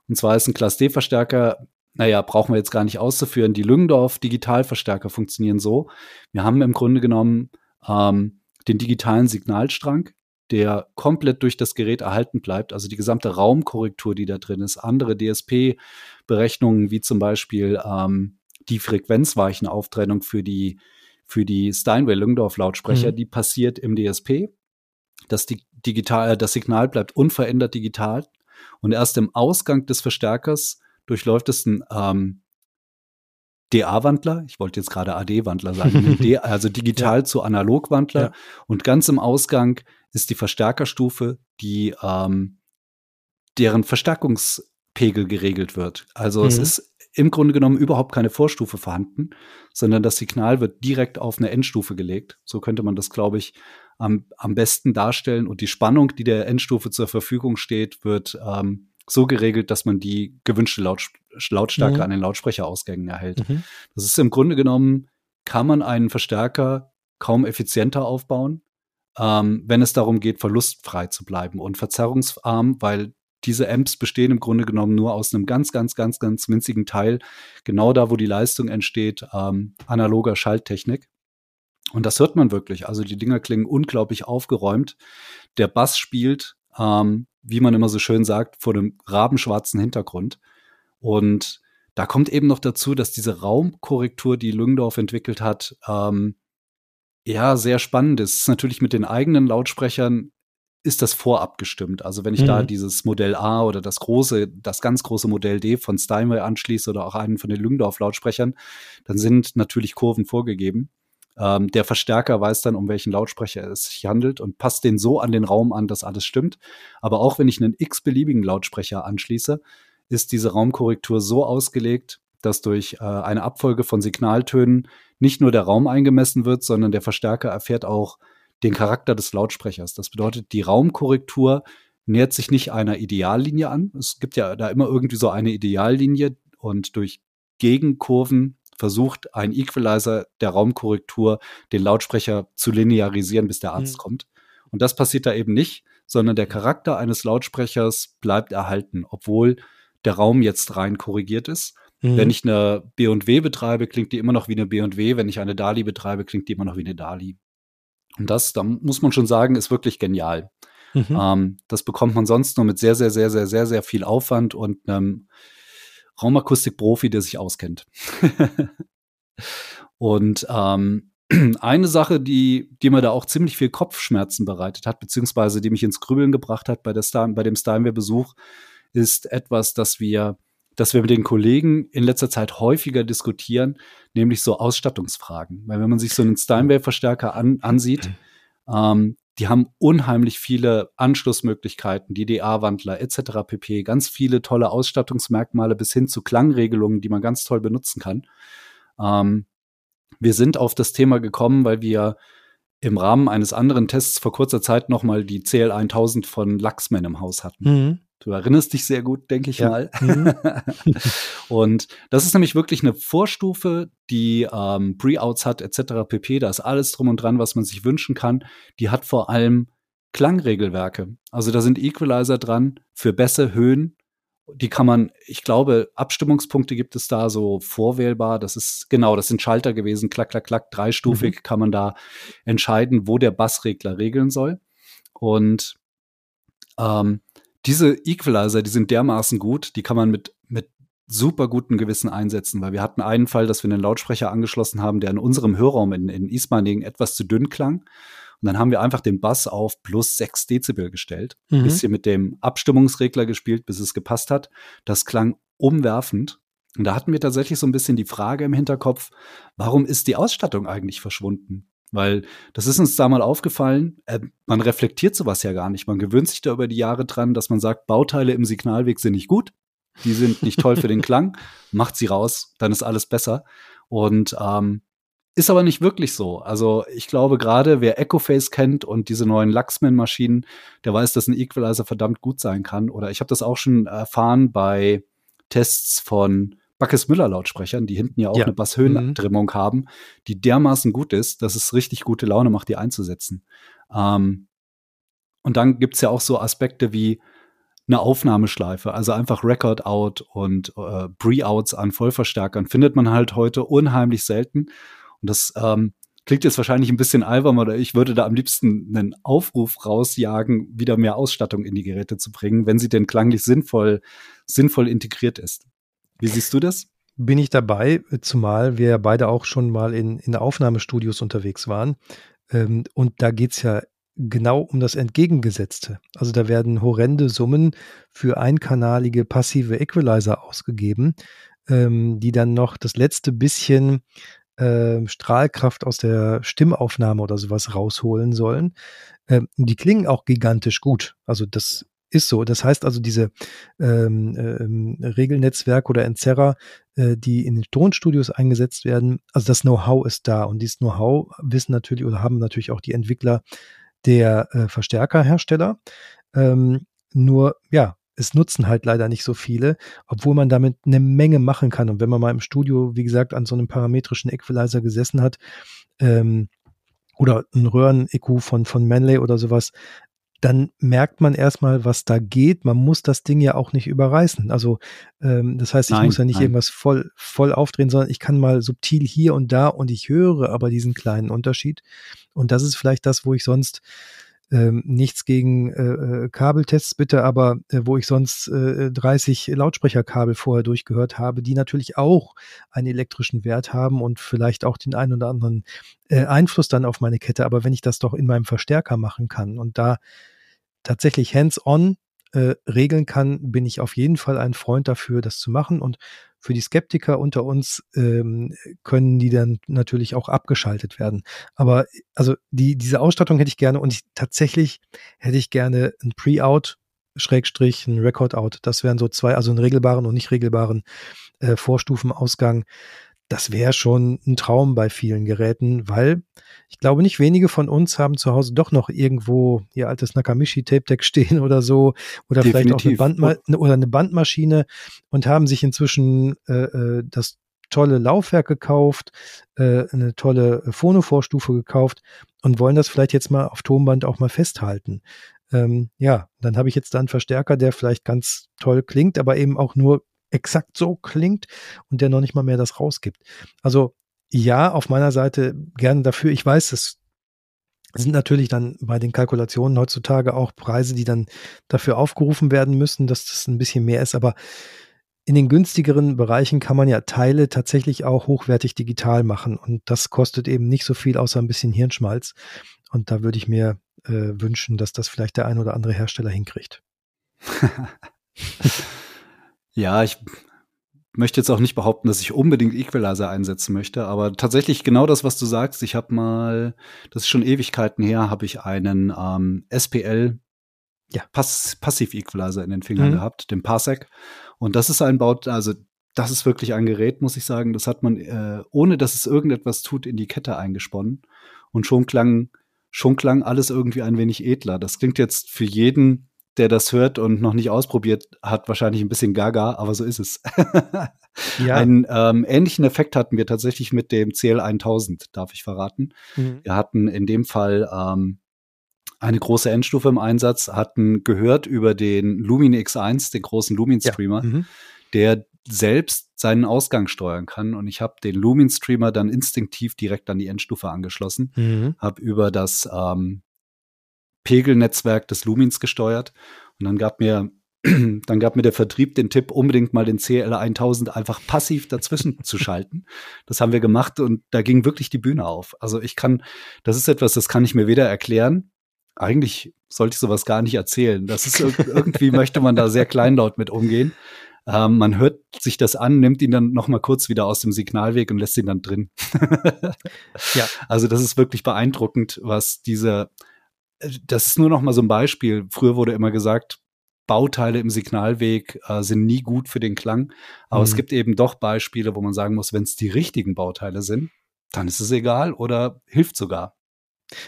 Und zwar ist ein Class D-Verstärker, naja, brauchen wir jetzt gar nicht auszuführen. Die Lüngendorf Digitalverstärker funktionieren so. Wir haben im Grunde genommen ähm, den digitalen Signalstrang, der komplett durch das Gerät erhalten bleibt. Also die gesamte Raumkorrektur, die da drin ist, andere DSP-Berechnungen, wie zum Beispiel ähm, die Frequenzweichenauftrennung für die, für die Steinway-Lüngdorf-Lautsprecher, mhm. die passiert im DSP. Das, digital, das Signal bleibt unverändert digital und erst im Ausgang des Verstärkers durchläuft es ein ähm, DA-Wandler, ich wollte jetzt gerade AD-Wandler sagen, also digital ja. zu Analog-Wandler. Ja. Und ganz im Ausgang ist die Verstärkerstufe, die ähm, deren Verstärkungspegel geregelt wird. Also mhm. es ist im Grunde genommen überhaupt keine Vorstufe vorhanden, sondern das Signal wird direkt auf eine Endstufe gelegt. So könnte man das, glaube ich, am, am besten darstellen. Und die Spannung, die der Endstufe zur Verfügung steht, wird ähm, so geregelt, dass man die gewünschte Laut Lautstärke mhm. an den Lautsprecherausgängen erhält. Mhm. Das ist im Grunde genommen, kann man einen Verstärker kaum effizienter aufbauen, ähm, wenn es darum geht, verlustfrei zu bleiben und verzerrungsarm, weil diese Amps bestehen im Grunde genommen nur aus einem ganz, ganz, ganz, ganz winzigen Teil, genau da, wo die Leistung entsteht, ähm, analoger Schalttechnik. Und das hört man wirklich. Also die Dinger klingen unglaublich aufgeräumt. Der Bass spielt, ähm, wie man immer so schön sagt, vor einem rabenschwarzen Hintergrund. Und da kommt eben noch dazu, dass diese Raumkorrektur, die Lüngdorf entwickelt hat, ähm, ja, sehr spannend ist. ist natürlich mit den eigenen Lautsprechern ist das vorabgestimmt. Also wenn ich mhm. da dieses Modell A oder das große, das ganz große Modell D von Steinway anschließe oder auch einen von den Lüngdorf-Lautsprechern, dann sind natürlich Kurven vorgegeben. Ähm, der Verstärker weiß dann, um welchen Lautsprecher es sich handelt und passt den so an den Raum an, dass alles stimmt. Aber auch wenn ich einen x-beliebigen Lautsprecher anschließe, ist diese Raumkorrektur so ausgelegt, dass durch äh, eine Abfolge von Signaltönen nicht nur der Raum eingemessen wird, sondern der Verstärker erfährt auch den Charakter des Lautsprechers. Das bedeutet, die Raumkorrektur nähert sich nicht einer Ideallinie an. Es gibt ja da immer irgendwie so eine Ideallinie und durch Gegenkurven versucht ein Equalizer der Raumkorrektur den Lautsprecher zu linearisieren, bis der Arzt mhm. kommt. Und das passiert da eben nicht, sondern der Charakter eines Lautsprechers bleibt erhalten, obwohl der Raum jetzt rein korrigiert ist. Mhm. Wenn ich eine B&W betreibe, klingt die immer noch wie eine B&W. Wenn ich eine DALI betreibe, klingt die immer noch wie eine DALI. Und das, da muss man schon sagen, ist wirklich genial. Mhm. Ähm, das bekommt man sonst nur mit sehr, sehr, sehr, sehr, sehr, sehr viel Aufwand und einem Raumakustik-Profi, der sich auskennt. und ähm, eine Sache, die, die mir da auch ziemlich viel Kopfschmerzen bereitet hat, beziehungsweise die mich ins Grübeln gebracht hat bei, der Star bei dem Steinway-Besuch, ist etwas, das wir, dass wir mit den Kollegen in letzter Zeit häufiger diskutieren, nämlich so Ausstattungsfragen. Weil wenn man sich so einen Steinway-Verstärker an, ansieht, ähm, die haben unheimlich viele Anschlussmöglichkeiten, DDA-Wandler etc. pp. Ganz viele tolle Ausstattungsmerkmale bis hin zu Klangregelungen, die man ganz toll benutzen kann. Ähm, wir sind auf das Thema gekommen, weil wir im Rahmen eines anderen Tests vor kurzer Zeit nochmal die CL1000 von Luxman im Haus hatten. Mhm. Du erinnerst dich sehr gut, denke ich ja. mal. Mhm. und das ist nämlich wirklich eine Vorstufe, die ähm, Pre-Outs hat, etc. pp. Da ist alles drum und dran, was man sich wünschen kann. Die hat vor allem Klangregelwerke. Also da sind Equalizer dran für Bässe, Höhen. Die kann man, ich glaube, Abstimmungspunkte gibt es da so vorwählbar. Das ist genau, das sind Schalter gewesen, klack, klack, klack, dreistufig mhm. kann man da entscheiden, wo der Bassregler regeln soll. Und ähm, diese Equalizer, die sind dermaßen gut, die kann man mit, mit super gutem Gewissen einsetzen, weil wir hatten einen Fall, dass wir einen Lautsprecher angeschlossen haben, der in unserem Hörraum in, in Ismaning etwas zu dünn klang. Und dann haben wir einfach den Bass auf plus 6 Dezibel gestellt, mhm. bisschen mit dem Abstimmungsregler gespielt, bis es gepasst hat. Das klang umwerfend. Und da hatten wir tatsächlich so ein bisschen die Frage im Hinterkopf, warum ist die Ausstattung eigentlich verschwunden? Weil das ist uns da mal aufgefallen, äh, man reflektiert sowas ja gar nicht. Man gewöhnt sich da über die Jahre dran, dass man sagt, Bauteile im Signalweg sind nicht gut, die sind nicht toll für den Klang, macht sie raus, dann ist alles besser. Und ähm, ist aber nicht wirklich so. Also ich glaube gerade, wer Echoface kennt und diese neuen Luxman-Maschinen, der weiß, dass ein Equalizer verdammt gut sein kann. Oder ich habe das auch schon erfahren bei Tests von Backes Müller Lautsprechern, die hinten ja auch ja. eine Basshöhentrimmung mhm. haben, die dermaßen gut ist, dass es richtig gute Laune macht, die einzusetzen. Ähm, und dann gibt's ja auch so Aspekte wie, eine Aufnahmeschleife, also einfach Record Out und äh, Pre-Outs an Vollverstärkern findet man halt heute unheimlich selten. Und das ähm, klingt jetzt wahrscheinlich ein bisschen albern oder ich würde da am liebsten einen Aufruf rausjagen, wieder mehr Ausstattung in die Geräte zu bringen, wenn sie denn klanglich sinnvoll, sinnvoll integriert ist. Wie siehst du das? Bin ich dabei, zumal wir beide auch schon mal in, in Aufnahmestudios unterwegs waren. Ähm, und da geht's ja genau um das Entgegengesetzte. Also da werden horrende Summen für einkanalige passive Equalizer ausgegeben, ähm, die dann noch das letzte bisschen äh, Strahlkraft aus der Stimmaufnahme oder sowas rausholen sollen. Ähm, die klingen auch gigantisch gut. Also das ist so. Das heißt also, diese ähm, ähm, Regelnetzwerke oder Entzerrer, äh, die in den Tonstudios eingesetzt werden, also das Know-how ist da und dieses Know-how wissen natürlich oder haben natürlich auch die Entwickler der äh, Verstärkerhersteller. Ähm, nur, ja, es nutzen halt leider nicht so viele, obwohl man damit eine Menge machen kann. Und wenn man mal im Studio, wie gesagt, an so einem parametrischen Equalizer gesessen hat, ähm, oder ein Röhren-EQ von, von Manley oder sowas, dann merkt man erstmal, was da geht. Man muss das Ding ja auch nicht überreißen. Also ähm, das heißt, ich nein, muss ja nicht nein. irgendwas voll, voll aufdrehen, sondern ich kann mal subtil hier und da und ich höre aber diesen kleinen Unterschied. Und das ist vielleicht das, wo ich sonst ähm, nichts gegen äh, äh Kabeltests bitte, aber äh, wo ich sonst äh, 30 Lautsprecherkabel vorher durchgehört habe, die natürlich auch einen elektrischen Wert haben und vielleicht auch den einen oder anderen äh, Einfluss dann auf meine Kette. Aber wenn ich das doch in meinem Verstärker machen kann und da tatsächlich hands-on äh, regeln kann, bin ich auf jeden Fall ein Freund dafür, das zu machen. Und für die Skeptiker unter uns ähm, können die dann natürlich auch abgeschaltet werden. Aber also die, diese Ausstattung hätte ich gerne und ich, tatsächlich hätte ich gerne ein Pre-Out Schrägstrich ein Record-Out. Das wären so zwei, also einen regelbaren und nicht regelbaren äh, Vorstufenausgang das wäre schon ein Traum bei vielen Geräten, weil ich glaube, nicht wenige von uns haben zu Hause doch noch irgendwo ihr altes Nakamishi Tape Deck stehen oder so oder Definitiv. vielleicht auch eine, Bandma oder eine Bandmaschine und haben sich inzwischen äh, äh, das tolle Laufwerk gekauft, äh, eine tolle Phono-Vorstufe gekauft und wollen das vielleicht jetzt mal auf Tonband auch mal festhalten. Ähm, ja, dann habe ich jetzt da einen Verstärker, der vielleicht ganz toll klingt, aber eben auch nur exakt so klingt und der noch nicht mal mehr das rausgibt. Also ja, auf meiner Seite gerne dafür. Ich weiß, es sind natürlich dann bei den Kalkulationen heutzutage auch Preise, die dann dafür aufgerufen werden müssen, dass das ein bisschen mehr ist. Aber in den günstigeren Bereichen kann man ja Teile tatsächlich auch hochwertig digital machen. Und das kostet eben nicht so viel, außer ein bisschen Hirnschmalz. Und da würde ich mir äh, wünschen, dass das vielleicht der ein oder andere Hersteller hinkriegt. Ja, ich möchte jetzt auch nicht behaupten, dass ich unbedingt Equalizer einsetzen möchte, aber tatsächlich genau das, was du sagst. Ich habe mal, das ist schon Ewigkeiten her, habe ich einen ähm, SPL ja. Pass Passiv-Equalizer in den Fingern mhm. gehabt, den Parsec. Und das ist ein Baut, also das ist wirklich ein Gerät, muss ich sagen. Das hat man, äh, ohne dass es irgendetwas tut, in die Kette eingesponnen. Und schon klang, schon klang alles irgendwie ein wenig edler. Das klingt jetzt für jeden der das hört und noch nicht ausprobiert hat, wahrscheinlich ein bisschen gaga, aber so ist es. ja. Einen ähm, ähnlichen Effekt hatten wir tatsächlich mit dem CL1000, darf ich verraten. Mhm. Wir hatten in dem Fall ähm, eine große Endstufe im Einsatz, hatten gehört über den Lumin X1, den großen Lumin-Streamer, ja. mhm. der selbst seinen Ausgang steuern kann. Und ich habe den Lumin-Streamer dann instinktiv direkt an die Endstufe angeschlossen, mhm. habe über das ähm, Pegelnetzwerk des Lumins gesteuert. Und dann gab mir dann gab mir der Vertrieb den Tipp, unbedingt mal den CL 1000 einfach passiv dazwischen zu schalten. Das haben wir gemacht und da ging wirklich die Bühne auf. Also ich kann, das ist etwas, das kann ich mir weder erklären. Eigentlich sollte ich sowas gar nicht erzählen. Das ist irgendwie möchte man da sehr kleinlaut mit umgehen. Ähm, man hört sich das an, nimmt ihn dann noch mal kurz wieder aus dem Signalweg und lässt ihn dann drin. ja. Also das ist wirklich beeindruckend, was diese das ist nur noch mal so ein Beispiel. Früher wurde immer gesagt, Bauteile im Signalweg äh, sind nie gut für den Klang. Aber mhm. es gibt eben doch Beispiele, wo man sagen muss, wenn es die richtigen Bauteile sind, dann ist es egal oder hilft sogar.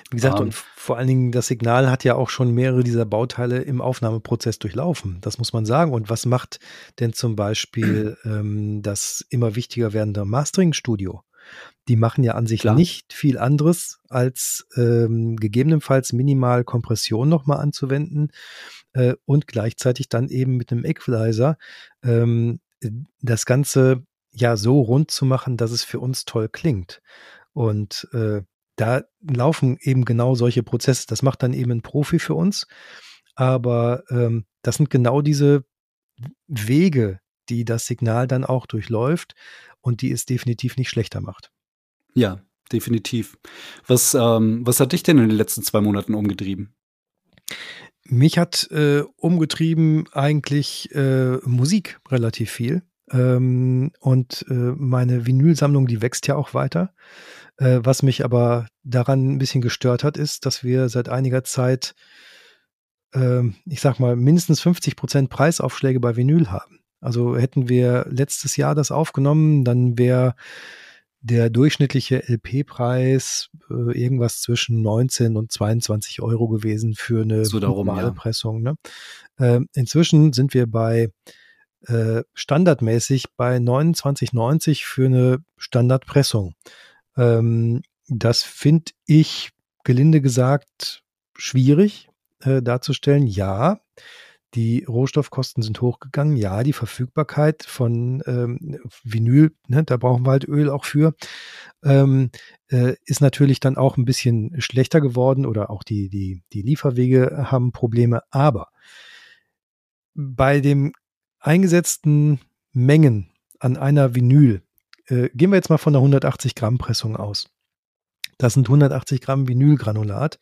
Wie gesagt, um, und ähm. vor allen Dingen das Signal hat ja auch schon mehrere dieser Bauteile im Aufnahmeprozess durchlaufen. Das muss man sagen. Und was macht denn zum Beispiel ähm, das immer wichtiger werdende Mastering-Studio? Die machen ja an sich Klar. nicht viel anderes, als ähm, gegebenenfalls minimal Kompression nochmal anzuwenden äh, und gleichzeitig dann eben mit einem Equalizer ähm, das Ganze ja so rund zu machen, dass es für uns toll klingt. Und äh, da laufen eben genau solche Prozesse. Das macht dann eben ein Profi für uns. Aber ähm, das sind genau diese Wege, die das Signal dann auch durchläuft und die es definitiv nicht schlechter macht. Ja, definitiv. Was, ähm, was hat dich denn in den letzten zwei Monaten umgetrieben? Mich hat äh, umgetrieben eigentlich äh, Musik relativ viel. Ähm, und äh, meine Vinylsammlung, die wächst ja auch weiter. Äh, was mich aber daran ein bisschen gestört hat, ist, dass wir seit einiger Zeit, ähm, ich sag mal, mindestens 50 Prozent Preisaufschläge bei Vinyl haben. Also hätten wir letztes Jahr das aufgenommen, dann wäre der durchschnittliche LP-Preis äh, irgendwas zwischen 19 und 22 Euro gewesen für eine so darum, normale ja. Pressung. Ne? Äh, inzwischen sind wir bei äh, standardmäßig bei 29,90 für eine Standardpressung. Ähm, das finde ich gelinde gesagt schwierig äh, darzustellen. Ja, die Rohstoffkosten sind hochgegangen. Ja, die Verfügbarkeit von ähm, Vinyl, ne, da brauchen wir halt Öl auch für, ähm, äh, ist natürlich dann auch ein bisschen schlechter geworden oder auch die, die, die Lieferwege haben Probleme. Aber bei den eingesetzten Mengen an einer Vinyl, äh, gehen wir jetzt mal von einer 180 Gramm Pressung aus. Das sind 180 Gramm Vinylgranulat,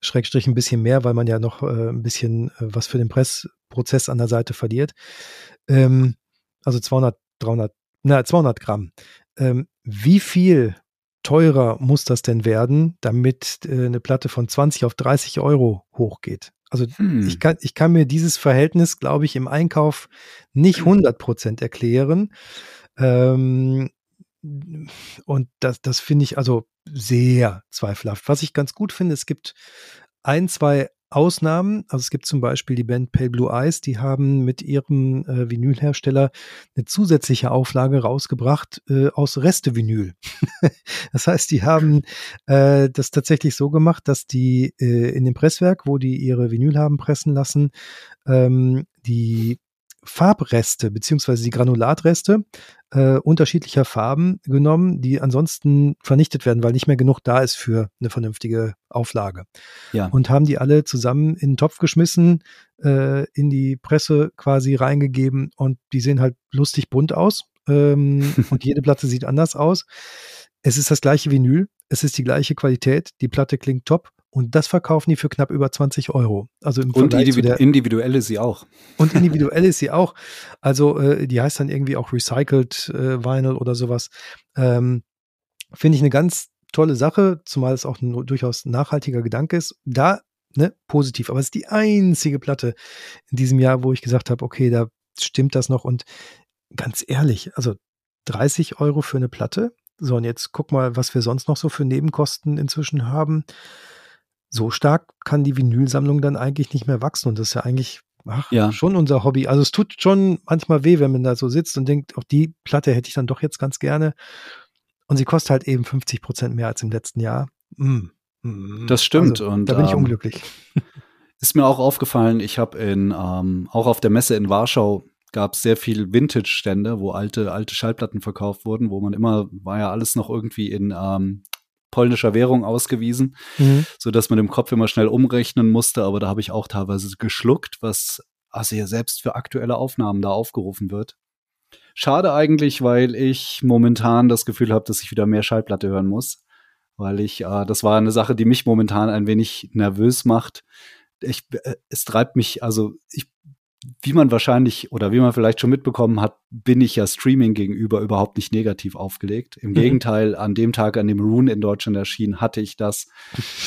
Schrägstrich ein bisschen mehr, weil man ja noch äh, ein bisschen äh, was für den Pressprozess an der Seite verliert. Ähm, also 200, 300, na, 200 Gramm. Ähm, wie viel teurer muss das denn werden, damit äh, eine Platte von 20 auf 30 Euro hochgeht? Also hm. ich, kann, ich kann mir dieses Verhältnis, glaube ich, im Einkauf nicht 100 Prozent erklären. Ähm, und das, das finde ich also sehr zweifelhaft. Was ich ganz gut finde, es gibt ein, zwei Ausnahmen. Also es gibt zum Beispiel die Band Pale Blue Eyes, die haben mit ihrem äh, Vinylhersteller eine zusätzliche Auflage rausgebracht äh, aus Reste-Vinyl. das heißt, die haben äh, das tatsächlich so gemacht, dass die äh, in dem Presswerk, wo die ihre Vinyl haben pressen lassen, ähm, die Farbreste beziehungsweise die Granulatreste äh, unterschiedlicher Farben genommen, die ansonsten vernichtet werden, weil nicht mehr genug da ist für eine vernünftige Auflage. Ja. Und haben die alle zusammen in den Topf geschmissen, äh, in die Presse quasi reingegeben und die sehen halt lustig bunt aus. Ähm, und jede Platte sieht anders aus. Es ist das gleiche Vinyl, es ist die gleiche Qualität, die Platte klingt top und das verkaufen die für knapp über 20 Euro. Also im und individu individuell ist sie auch. Und individuell ist sie auch. Also äh, die heißt dann irgendwie auch Recycled äh, Vinyl oder sowas. Ähm, Finde ich eine ganz tolle Sache, zumal es auch ein durchaus nachhaltiger Gedanke ist. Da, ne, positiv. Aber es ist die einzige Platte in diesem Jahr, wo ich gesagt habe, okay, da stimmt das noch. Und ganz ehrlich, also 30 Euro für eine Platte. So, und jetzt guck mal, was wir sonst noch so für Nebenkosten inzwischen haben so stark kann die Vinylsammlung dann eigentlich nicht mehr wachsen. Und das ist ja eigentlich ach, ja. schon unser Hobby. Also es tut schon manchmal weh, wenn man da so sitzt und denkt, auch die Platte hätte ich dann doch jetzt ganz gerne. Und sie kostet halt eben 50 Prozent mehr als im letzten Jahr. Mm, mm. Das stimmt. Also, und da bin ich ähm, unglücklich. Ist mir auch aufgefallen, ich habe in ähm, auch auf der Messe in Warschau gab es sehr viel Vintage-Stände, wo alte, alte Schallplatten verkauft wurden, wo man immer, war ja alles noch irgendwie in ähm, polnischer Währung ausgewiesen, mhm. so dass man im Kopf immer schnell umrechnen musste. Aber da habe ich auch teilweise geschluckt, was also ja selbst für aktuelle Aufnahmen da aufgerufen wird. Schade eigentlich, weil ich momentan das Gefühl habe, dass ich wieder mehr Schallplatte hören muss. Weil ich, äh, das war eine Sache, die mich momentan ein wenig nervös macht. Ich, äh, es treibt mich, also ich wie man wahrscheinlich oder wie man vielleicht schon mitbekommen hat, bin ich ja Streaming gegenüber überhaupt nicht negativ aufgelegt. Im mhm. Gegenteil, an dem Tag, an dem Rune in Deutschland erschien, hatte ich das,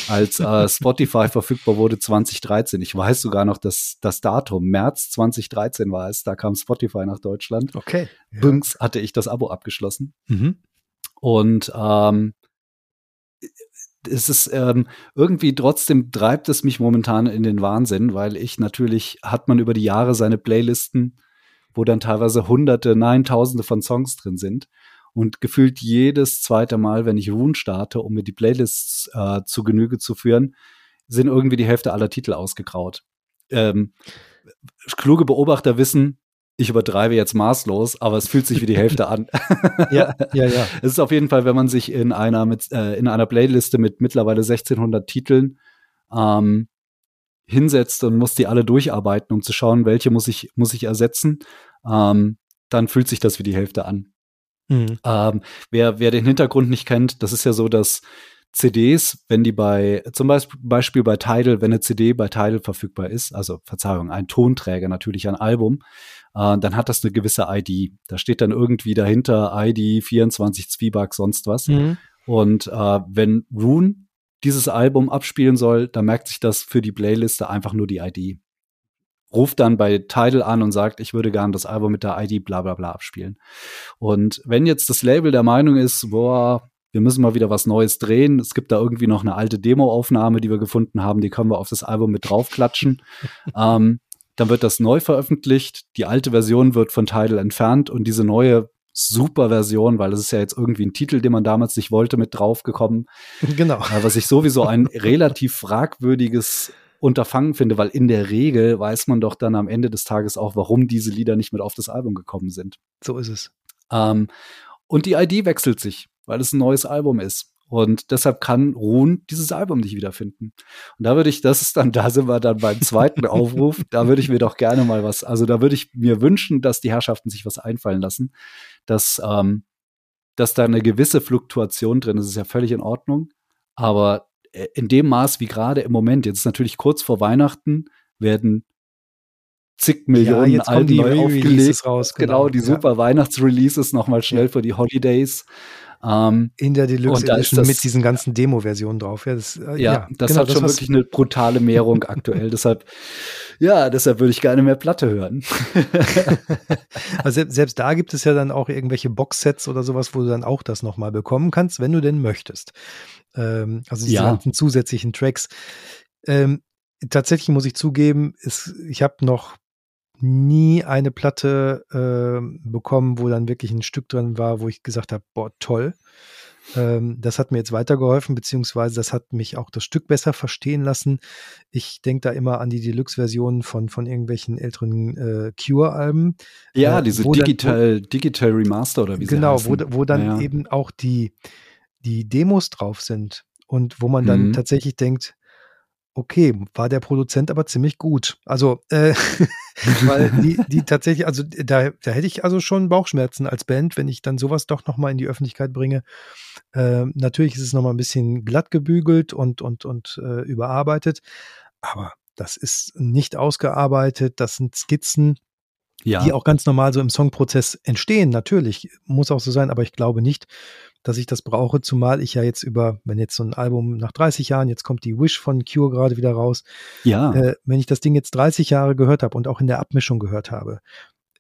als äh, Spotify verfügbar wurde 2013. Ich weiß sogar noch das, das Datum. März 2013 war es. Da kam Spotify nach Deutschland. Okay. Ja. Bünks hatte ich das Abo abgeschlossen. Mhm. Und ähm, es ist ähm, irgendwie trotzdem treibt es mich momentan in den Wahnsinn, weil ich natürlich hat man über die Jahre seine Playlisten, wo dann teilweise hunderte, nein, tausende von Songs drin sind. Und gefühlt jedes zweite Mal, wenn ich Rune starte, um mir die Playlists äh, zu Genüge zu führen, sind irgendwie die Hälfte aller Titel ausgegraut. Ähm, kluge Beobachter wissen, ich übertreibe jetzt maßlos, aber es fühlt sich wie die Hälfte an. ja, ja, ja. Es ist auf jeden Fall, wenn man sich in einer mit äh, in einer Playliste mit mittlerweile 1600 Titeln ähm, hinsetzt und muss die alle durcharbeiten, um zu schauen, welche muss ich muss ich ersetzen, ähm, dann fühlt sich das wie die Hälfte an. Mhm. Ähm, wer wer den Hintergrund nicht kennt, das ist ja so, dass CDs, wenn die bei, zum Beispiel bei Tidal, wenn eine CD bei Tidal verfügbar ist, also Verzeihung, ein Tonträger, natürlich ein Album, äh, dann hat das eine gewisse ID. Da steht dann irgendwie dahinter ID 24 Zwieback, sonst was. Mhm. Und äh, wenn Rune dieses Album abspielen soll, dann merkt sich das für die Playliste einfach nur die ID. Ruft dann bei Tidal an und sagt, ich würde gern das Album mit der ID bla bla bla abspielen. Und wenn jetzt das Label der Meinung ist, boah, wir müssen mal wieder was Neues drehen. Es gibt da irgendwie noch eine alte Demoaufnahme, die wir gefunden haben, die können wir auf das Album mit draufklatschen. ähm, dann wird das neu veröffentlicht, die alte Version wird von Tidal entfernt und diese neue super Version, weil es ist ja jetzt irgendwie ein Titel, den man damals nicht wollte, mit draufgekommen. Genau. Äh, was ich sowieso ein relativ fragwürdiges Unterfangen finde, weil in der Regel weiß man doch dann am Ende des Tages auch, warum diese Lieder nicht mit auf das Album gekommen sind. So ist es. Ähm, und die ID wechselt sich weil es ein neues Album ist. Und deshalb kann Ruhn dieses Album nicht wiederfinden. Und da würde ich, das ist dann, da sind wir dann beim zweiten Aufruf, da würde ich mir doch gerne mal was, also da würde ich mir wünschen, dass die Herrschaften sich was einfallen lassen, dass, ähm, dass da eine gewisse Fluktuation drin ist, ist ja völlig in Ordnung. Aber äh, in dem Maß wie gerade im Moment, jetzt ist natürlich kurz vor Weihnachten, werden zig Millionen ja, Alben neu aufgelegt. Raus, genau. genau die super ja. Weihnachtsreleases nochmal schnell ja. für die Holidays. Ähm, in der Deluxe Edition das, mit diesen ganzen Demo-Versionen drauf. Ja, das, äh, ja, ja das genau, hat schon wirklich eine brutale Mehrung aktuell. deshalb, ja, deshalb würde ich gerne mehr Platte hören. also selbst da gibt es ja dann auch irgendwelche Boxsets oder sowas, wo du dann auch das nochmal bekommen kannst, wenn du denn möchtest. Ähm, also diese ja. ganzen zusätzlichen Tracks. Ähm, tatsächlich muss ich zugeben, ist, ich habe noch nie eine Platte äh, bekommen, wo dann wirklich ein Stück drin war, wo ich gesagt habe, boah, toll. Ähm, das hat mir jetzt weitergeholfen, beziehungsweise das hat mich auch das Stück besser verstehen lassen. Ich denke da immer an die Deluxe-Versionen von, von irgendwelchen älteren äh, Cure-Alben. Ja, äh, diese Digital, dann, Digital Remaster oder wie sie Genau, wo, wo dann ja. eben auch die, die Demos drauf sind und wo man dann mhm. tatsächlich denkt, okay, war der Produzent aber ziemlich gut. Also, äh, weil die, die tatsächlich, also da, da hätte ich also schon Bauchschmerzen als Band, wenn ich dann sowas doch nochmal in die Öffentlichkeit bringe. Äh, natürlich ist es nochmal ein bisschen glatt gebügelt und, und, und äh, überarbeitet, aber das ist nicht ausgearbeitet, das sind Skizzen, ja. die auch ganz normal so im Songprozess entstehen. Natürlich, muss auch so sein, aber ich glaube nicht, dass ich das brauche, zumal ich ja jetzt über, wenn jetzt so ein Album nach 30 Jahren, jetzt kommt die Wish von Cure gerade wieder raus. Ja. Äh, wenn ich das Ding jetzt 30 Jahre gehört habe und auch in der Abmischung gehört habe,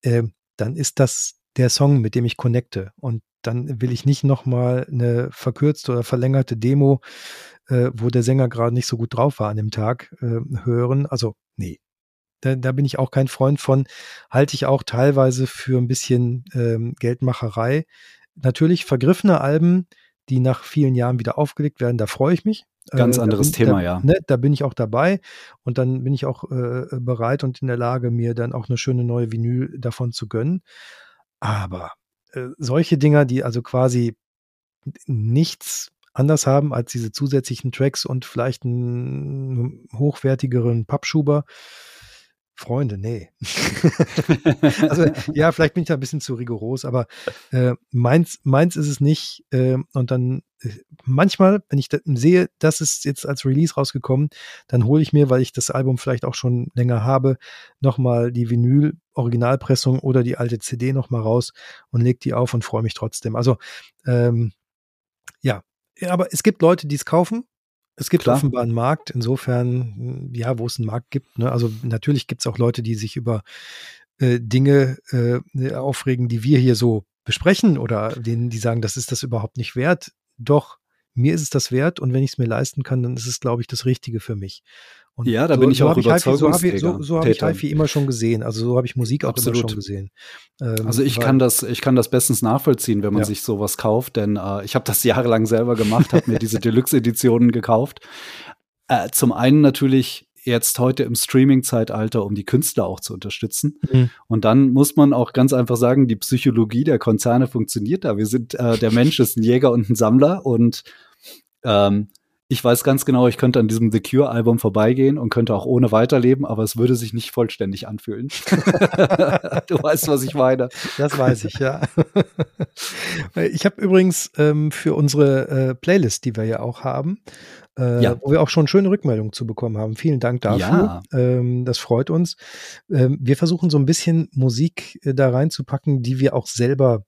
äh, dann ist das der Song, mit dem ich connecte. Und dann will ich nicht nochmal eine verkürzte oder verlängerte Demo, äh, wo der Sänger gerade nicht so gut drauf war an dem Tag, äh, hören. Also, nee. Da, da bin ich auch kein Freund von. Halte ich auch teilweise für ein bisschen ähm, Geldmacherei natürlich vergriffene Alben, die nach vielen Jahren wieder aufgelegt werden, da freue ich mich. Ganz äh, anderes bin, Thema, da, ja. Ne, da bin ich auch dabei und dann bin ich auch äh, bereit und in der Lage, mir dann auch eine schöne neue Vinyl davon zu gönnen. Aber äh, solche Dinger, die also quasi nichts anders haben als diese zusätzlichen Tracks und vielleicht einen hochwertigeren Pappschuber, Freunde, nee. also ja, vielleicht bin ich da ein bisschen zu rigoros, aber äh, meins, meins ist es nicht. Äh, und dann äh, manchmal, wenn ich da, sehe, das ist jetzt als Release rausgekommen, dann hole ich mir, weil ich das Album vielleicht auch schon länger habe, nochmal die Vinyl-Originalpressung oder die alte CD nochmal raus und leg die auf und freue mich trotzdem. Also ähm, ja, aber es gibt Leute, die es kaufen es gibt Klar. offenbar einen Markt, insofern, ja, wo es einen Markt gibt. Ne? Also natürlich gibt es auch Leute, die sich über äh, Dinge äh, aufregen, die wir hier so besprechen oder denen, die sagen, das ist das überhaupt nicht wert. Doch, mir ist es das wert und wenn ich es mir leisten kann, dann ist es, glaube ich, das Richtige für mich. Und ja, da so, bin ich auch. So habe ich, so, so hab ich HiFi immer schon gesehen. Also so habe ich Musik auch Absolut. immer schon gesehen. Ähm, also ich kann das, ich kann das bestens nachvollziehen, wenn man ja. sich sowas kauft, denn äh, ich habe das jahrelang selber gemacht, habe mir diese Deluxe-Editionen gekauft. Äh, zum einen natürlich jetzt heute im Streaming-Zeitalter, um die Künstler auch zu unterstützen. Mhm. Und dann muss man auch ganz einfach sagen, die Psychologie der Konzerne funktioniert da. Wir sind, äh, der Mensch ist ein Jäger und ein Sammler und ähm, ich weiß ganz genau, ich könnte an diesem The Cure-Album vorbeigehen und könnte auch ohne weiterleben, aber es würde sich nicht vollständig anfühlen. du weißt, was ich meine. Das weiß ich, ja. ich habe übrigens ähm, für unsere äh, Playlist, die wir ja auch haben, äh, ja. wo wir auch schon schöne Rückmeldungen zu bekommen haben. Vielen Dank dafür. Ja. Ähm, das freut uns. Ähm, wir versuchen so ein bisschen Musik äh, da reinzupacken, die wir auch selber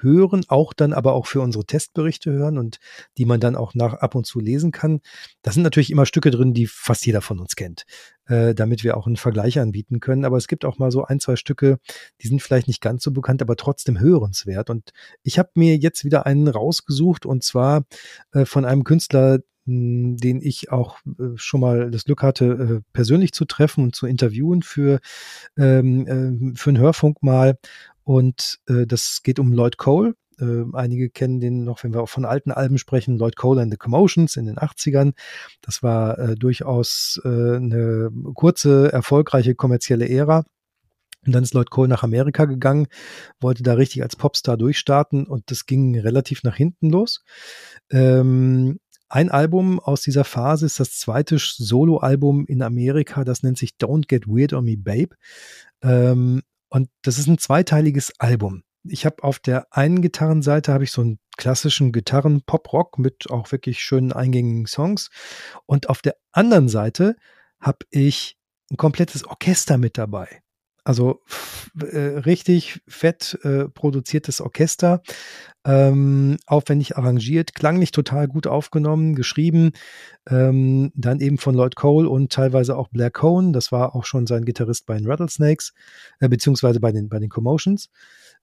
hören, auch dann aber auch für unsere Testberichte hören und die man dann auch nach ab und zu lesen kann. Da sind natürlich immer Stücke drin, die fast jeder von uns kennt, äh, damit wir auch einen Vergleich anbieten können. Aber es gibt auch mal so ein, zwei Stücke, die sind vielleicht nicht ganz so bekannt, aber trotzdem hörenswert. Und ich habe mir jetzt wieder einen rausgesucht und zwar äh, von einem Künstler, hm, den ich auch äh, schon mal das Glück hatte, äh, persönlich zu treffen und zu interviewen für, ähm, äh, für einen Hörfunk mal. Und äh, das geht um Lloyd Cole. Äh, einige kennen den noch, wenn wir auch von alten Alben sprechen, Lloyd Cole and the Commotions in den 80ern. Das war äh, durchaus äh, eine kurze, erfolgreiche kommerzielle Ära. Und dann ist Lloyd Cole nach Amerika gegangen, wollte da richtig als Popstar durchstarten und das ging relativ nach hinten los. Ähm, ein Album aus dieser Phase ist das zweite Soloalbum in Amerika, das nennt sich Don't Get Weird on Me Babe. Ähm, und das ist ein zweiteiliges Album. Ich habe auf der einen Gitarrenseite habe ich so einen klassischen Gitarren-Pop-Rock mit auch wirklich schönen eingängigen Songs. Und auf der anderen Seite habe ich ein komplettes Orchester mit dabei. Also äh, richtig fett äh, produziertes Orchester, ähm, aufwendig arrangiert, klanglich total gut aufgenommen, geschrieben, ähm, dann eben von Lloyd Cole und teilweise auch Blair Cohn, das war auch schon sein Gitarrist bei den Rattlesnakes, äh, beziehungsweise bei den, bei den Commotions,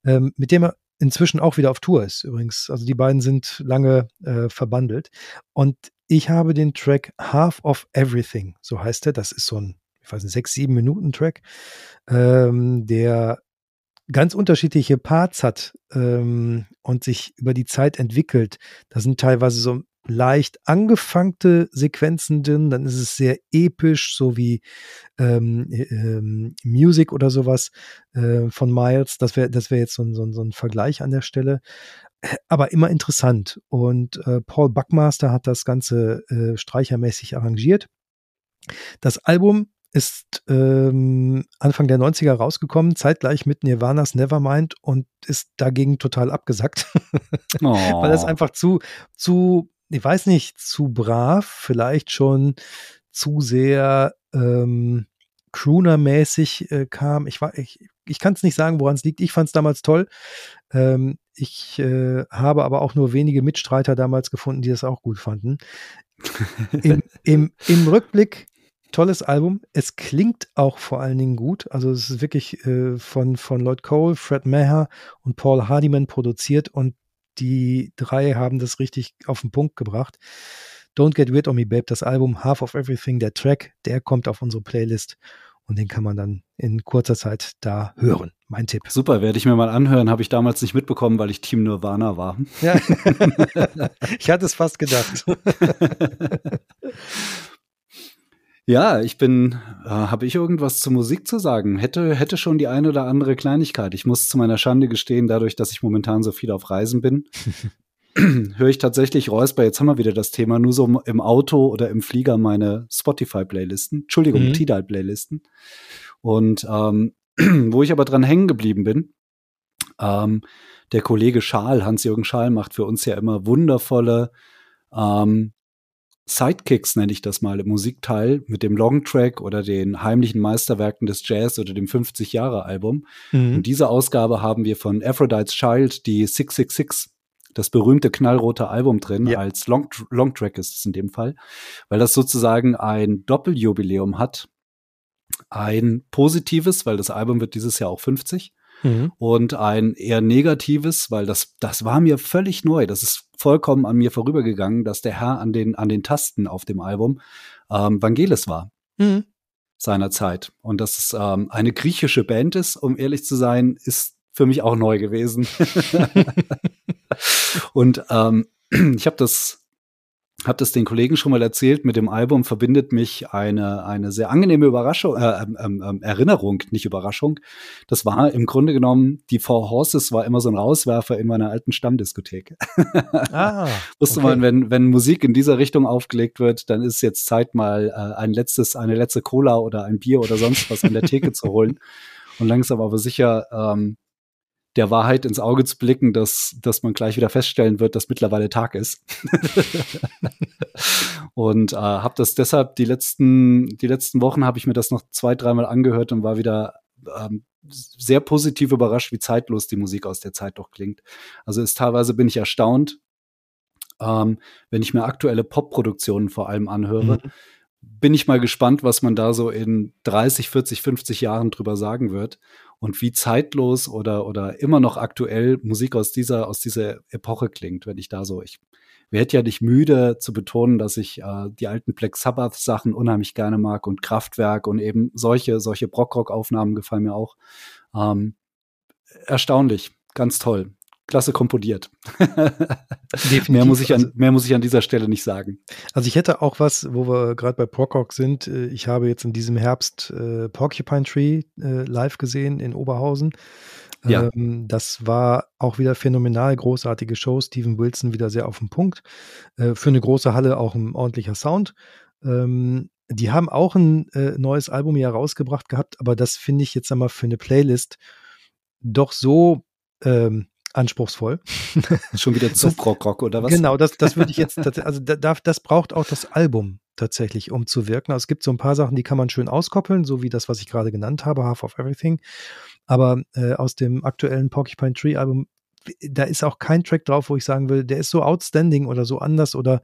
ähm, mit dem er inzwischen auch wieder auf Tour ist übrigens. Also die beiden sind lange äh, verbandelt. Und ich habe den Track Half of Everything, so heißt er, das ist so ein ich weiß nicht, sechs, sieben Minuten Track, ähm, der ganz unterschiedliche Parts hat ähm, und sich über die Zeit entwickelt. Da sind teilweise so leicht angefangte Sequenzen drin, dann ist es sehr episch, so wie ähm, ähm, Music oder sowas äh, von Miles. Das wäre das wäre jetzt so ein, so, ein, so ein Vergleich an der Stelle. Aber immer interessant. Und äh, Paul Buckmaster hat das Ganze äh, streichermäßig arrangiert. Das Album ist ähm, Anfang der 90er rausgekommen, zeitgleich mit Nirvanas Nevermind und ist dagegen total abgesackt. oh. Weil es einfach zu, zu, ich weiß nicht, zu brav, vielleicht schon zu sehr ähm, Crooner-mäßig äh, kam. Ich, ich, ich kann es nicht sagen, woran es liegt. Ich fand es damals toll. Ähm, ich äh, habe aber auch nur wenige Mitstreiter damals gefunden, die das auch gut fanden. Im, im, im Rückblick tolles Album. Es klingt auch vor allen Dingen gut. Also es ist wirklich äh, von, von Lloyd Cole, Fred Maher und Paul Hardiman produziert und die drei haben das richtig auf den Punkt gebracht. Don't Get Weird on Me Babe, das Album Half of Everything, der Track, der kommt auf unsere Playlist und den kann man dann in kurzer Zeit da hören. Mein Tipp. Super, werde ich mir mal anhören. Habe ich damals nicht mitbekommen, weil ich Team Nirvana war. Ja. ich hatte es fast gedacht. Ja, ich bin, äh, habe ich irgendwas zur Musik zu sagen? Hätte, hätte schon die eine oder andere Kleinigkeit. Ich muss zu meiner Schande gestehen, dadurch, dass ich momentan so viel auf Reisen bin, höre ich tatsächlich Räusper, jetzt haben wir wieder das Thema, nur so im Auto oder im Flieger meine Spotify-Playlisten, Entschuldigung, mhm. Tidal-Playlisten. Und ähm, wo ich aber dran hängen geblieben bin, ähm, der Kollege Schal, Hans-Jürgen Schal, macht für uns ja immer wundervolle ähm, Sidekicks nenne ich das mal im Musikteil mit dem Longtrack oder den heimlichen Meisterwerken des Jazz oder dem 50 Jahre Album. Mhm. Und diese Ausgabe haben wir von Aphrodite's Child, die 666, das berühmte knallrote Album drin, ja. als Long Longtrack ist es in dem Fall, weil das sozusagen ein Doppeljubiläum hat. Ein positives, weil das Album wird dieses Jahr auch 50 Mhm. Und ein eher negatives, weil das, das war mir völlig neu. Das ist vollkommen an mir vorübergegangen, dass der Herr an den, an den Tasten auf dem Album ähm, Vangelis war. mhm. seiner Zeit. Und dass es ähm, eine griechische Band ist, um ehrlich zu sein, ist für mich auch neu gewesen. und ähm, ich habe das habe das den Kollegen schon mal erzählt, mit dem Album verbindet mich eine, eine sehr angenehme Überraschung, äh, ähm, ähm, ähm, Erinnerung, nicht Überraschung. Das war im Grunde genommen, die Four Horses war immer so ein Rauswerfer in meiner alten Stammdiskothek. Ah, Wusste okay. man, wenn, wenn Musik in dieser Richtung aufgelegt wird, dann ist jetzt Zeit mal äh, ein letztes, eine letzte Cola oder ein Bier oder sonst was an der Theke zu holen. Und langsam aber sicher ähm, der Wahrheit ins Auge zu blicken, dass, dass man gleich wieder feststellen wird, dass mittlerweile Tag ist. und äh, habe das deshalb die letzten, die letzten Wochen habe ich mir das noch zwei, dreimal angehört und war wieder ähm, sehr positiv überrascht, wie zeitlos die Musik aus der Zeit doch klingt. Also ist teilweise bin ich erstaunt, ähm, wenn ich mir aktuelle Pop-Produktionen vor allem anhöre. Mhm. Bin ich mal gespannt, was man da so in 30, 40, 50 Jahren drüber sagen wird und wie zeitlos oder, oder immer noch aktuell Musik aus dieser, aus dieser Epoche klingt, wenn ich da so, ich werde ja nicht müde zu betonen, dass ich äh, die alten Black Sabbath Sachen unheimlich gerne mag und Kraftwerk und eben solche, solche Brockrock-Aufnahmen gefallen mir auch. Ähm, erstaunlich, ganz toll klasse komponiert. mehr, muss ich an, also mehr muss ich an dieser Stelle nicht sagen. Also ich hätte auch was, wo wir gerade bei Procock sind. Äh, ich habe jetzt in diesem Herbst äh, Porcupine Tree äh, live gesehen in Oberhausen. Ja. Ähm, das war auch wieder phänomenal, großartige Show. Steven Wilson wieder sehr auf den Punkt. Äh, für eine große Halle auch ein ordentlicher Sound. Ähm, die haben auch ein äh, neues Album hier rausgebracht gehabt, aber das finde ich jetzt einmal für eine Playlist doch so ähm, anspruchsvoll. Schon wieder Zugrock-Rock oder was? Genau, das, das würde ich jetzt, also das, das braucht auch das Album tatsächlich, um zu wirken. Also es gibt so ein paar Sachen, die kann man schön auskoppeln, so wie das, was ich gerade genannt habe, Half of Everything. Aber äh, aus dem aktuellen Porcupine Tree Album, da ist auch kein Track drauf, wo ich sagen will, der ist so outstanding oder so anders oder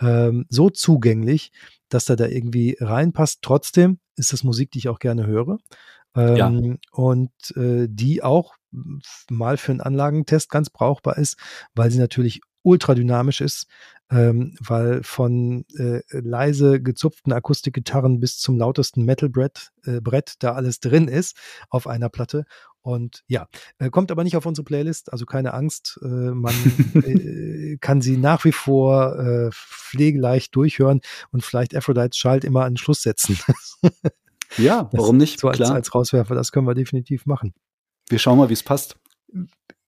ähm, so zugänglich, dass er da irgendwie reinpasst. Trotzdem ist das Musik, die ich auch gerne höre. Ähm, ja. Und äh, die auch mal für einen Anlagentest ganz brauchbar ist, weil sie natürlich ultradynamisch ist, ähm, weil von äh, leise gezupften Akustikgitarren bis zum lautesten Metalbrett äh, Brett da alles drin ist auf einer Platte. Und ja, äh, kommt aber nicht auf unsere Playlist, also keine Angst. Äh, man äh, kann sie nach wie vor äh, pflegeleicht durchhören und vielleicht Aphrodite's Child immer an den Schluss setzen. ja, warum nicht? So als, Klar. als Rauswerfer, das können wir definitiv machen. Wir schauen mal, wie es passt.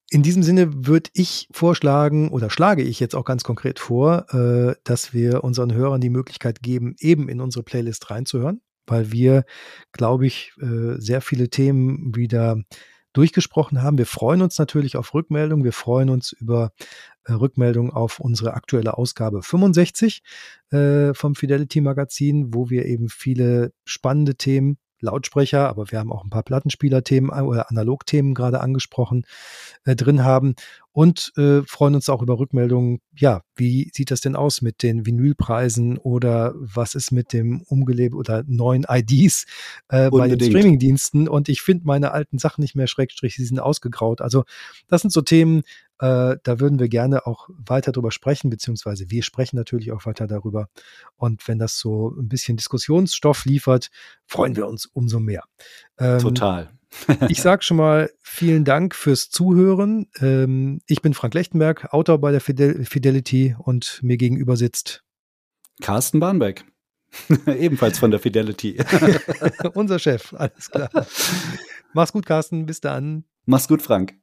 In diesem Sinne würde ich vorschlagen oder schlage ich jetzt auch ganz konkret vor, äh, dass wir unseren Hörern die Möglichkeit geben, eben in unsere Playlist reinzuhören, weil wir, glaube ich, äh, sehr viele Themen wieder durchgesprochen haben. Wir freuen uns natürlich auf Rückmeldungen. Wir freuen uns über äh, Rückmeldungen auf unsere aktuelle Ausgabe 65 äh, vom Fidelity Magazin, wo wir eben viele spannende Themen Lautsprecher, aber wir haben auch ein paar Plattenspieler-Themen äh, oder Analog-Themen gerade angesprochen äh, drin haben und äh, freuen uns auch über Rückmeldungen. Ja, wie sieht das denn aus mit den Vinylpreisen oder was ist mit dem umgelebt oder neuen IDs äh, bei den Streamingdiensten? Und ich finde meine alten Sachen nicht mehr schrägstrich, sie sind ausgegraut. Also das sind so Themen, äh, da würden wir gerne auch weiter drüber sprechen, beziehungsweise wir sprechen natürlich auch weiter darüber. Und wenn das so ein bisschen Diskussionsstoff liefert, freuen wir uns umso mehr. Ähm, Total ich sage schon mal vielen Dank fürs Zuhören. Ähm, ich bin Frank Lechtenberg, Autor bei der Fidel Fidelity und mir gegenüber sitzt Carsten Bahnbeck. Ebenfalls von der Fidelity. Unser Chef, alles klar. Mach's gut, Carsten. Bis dann. Mach's gut, Frank.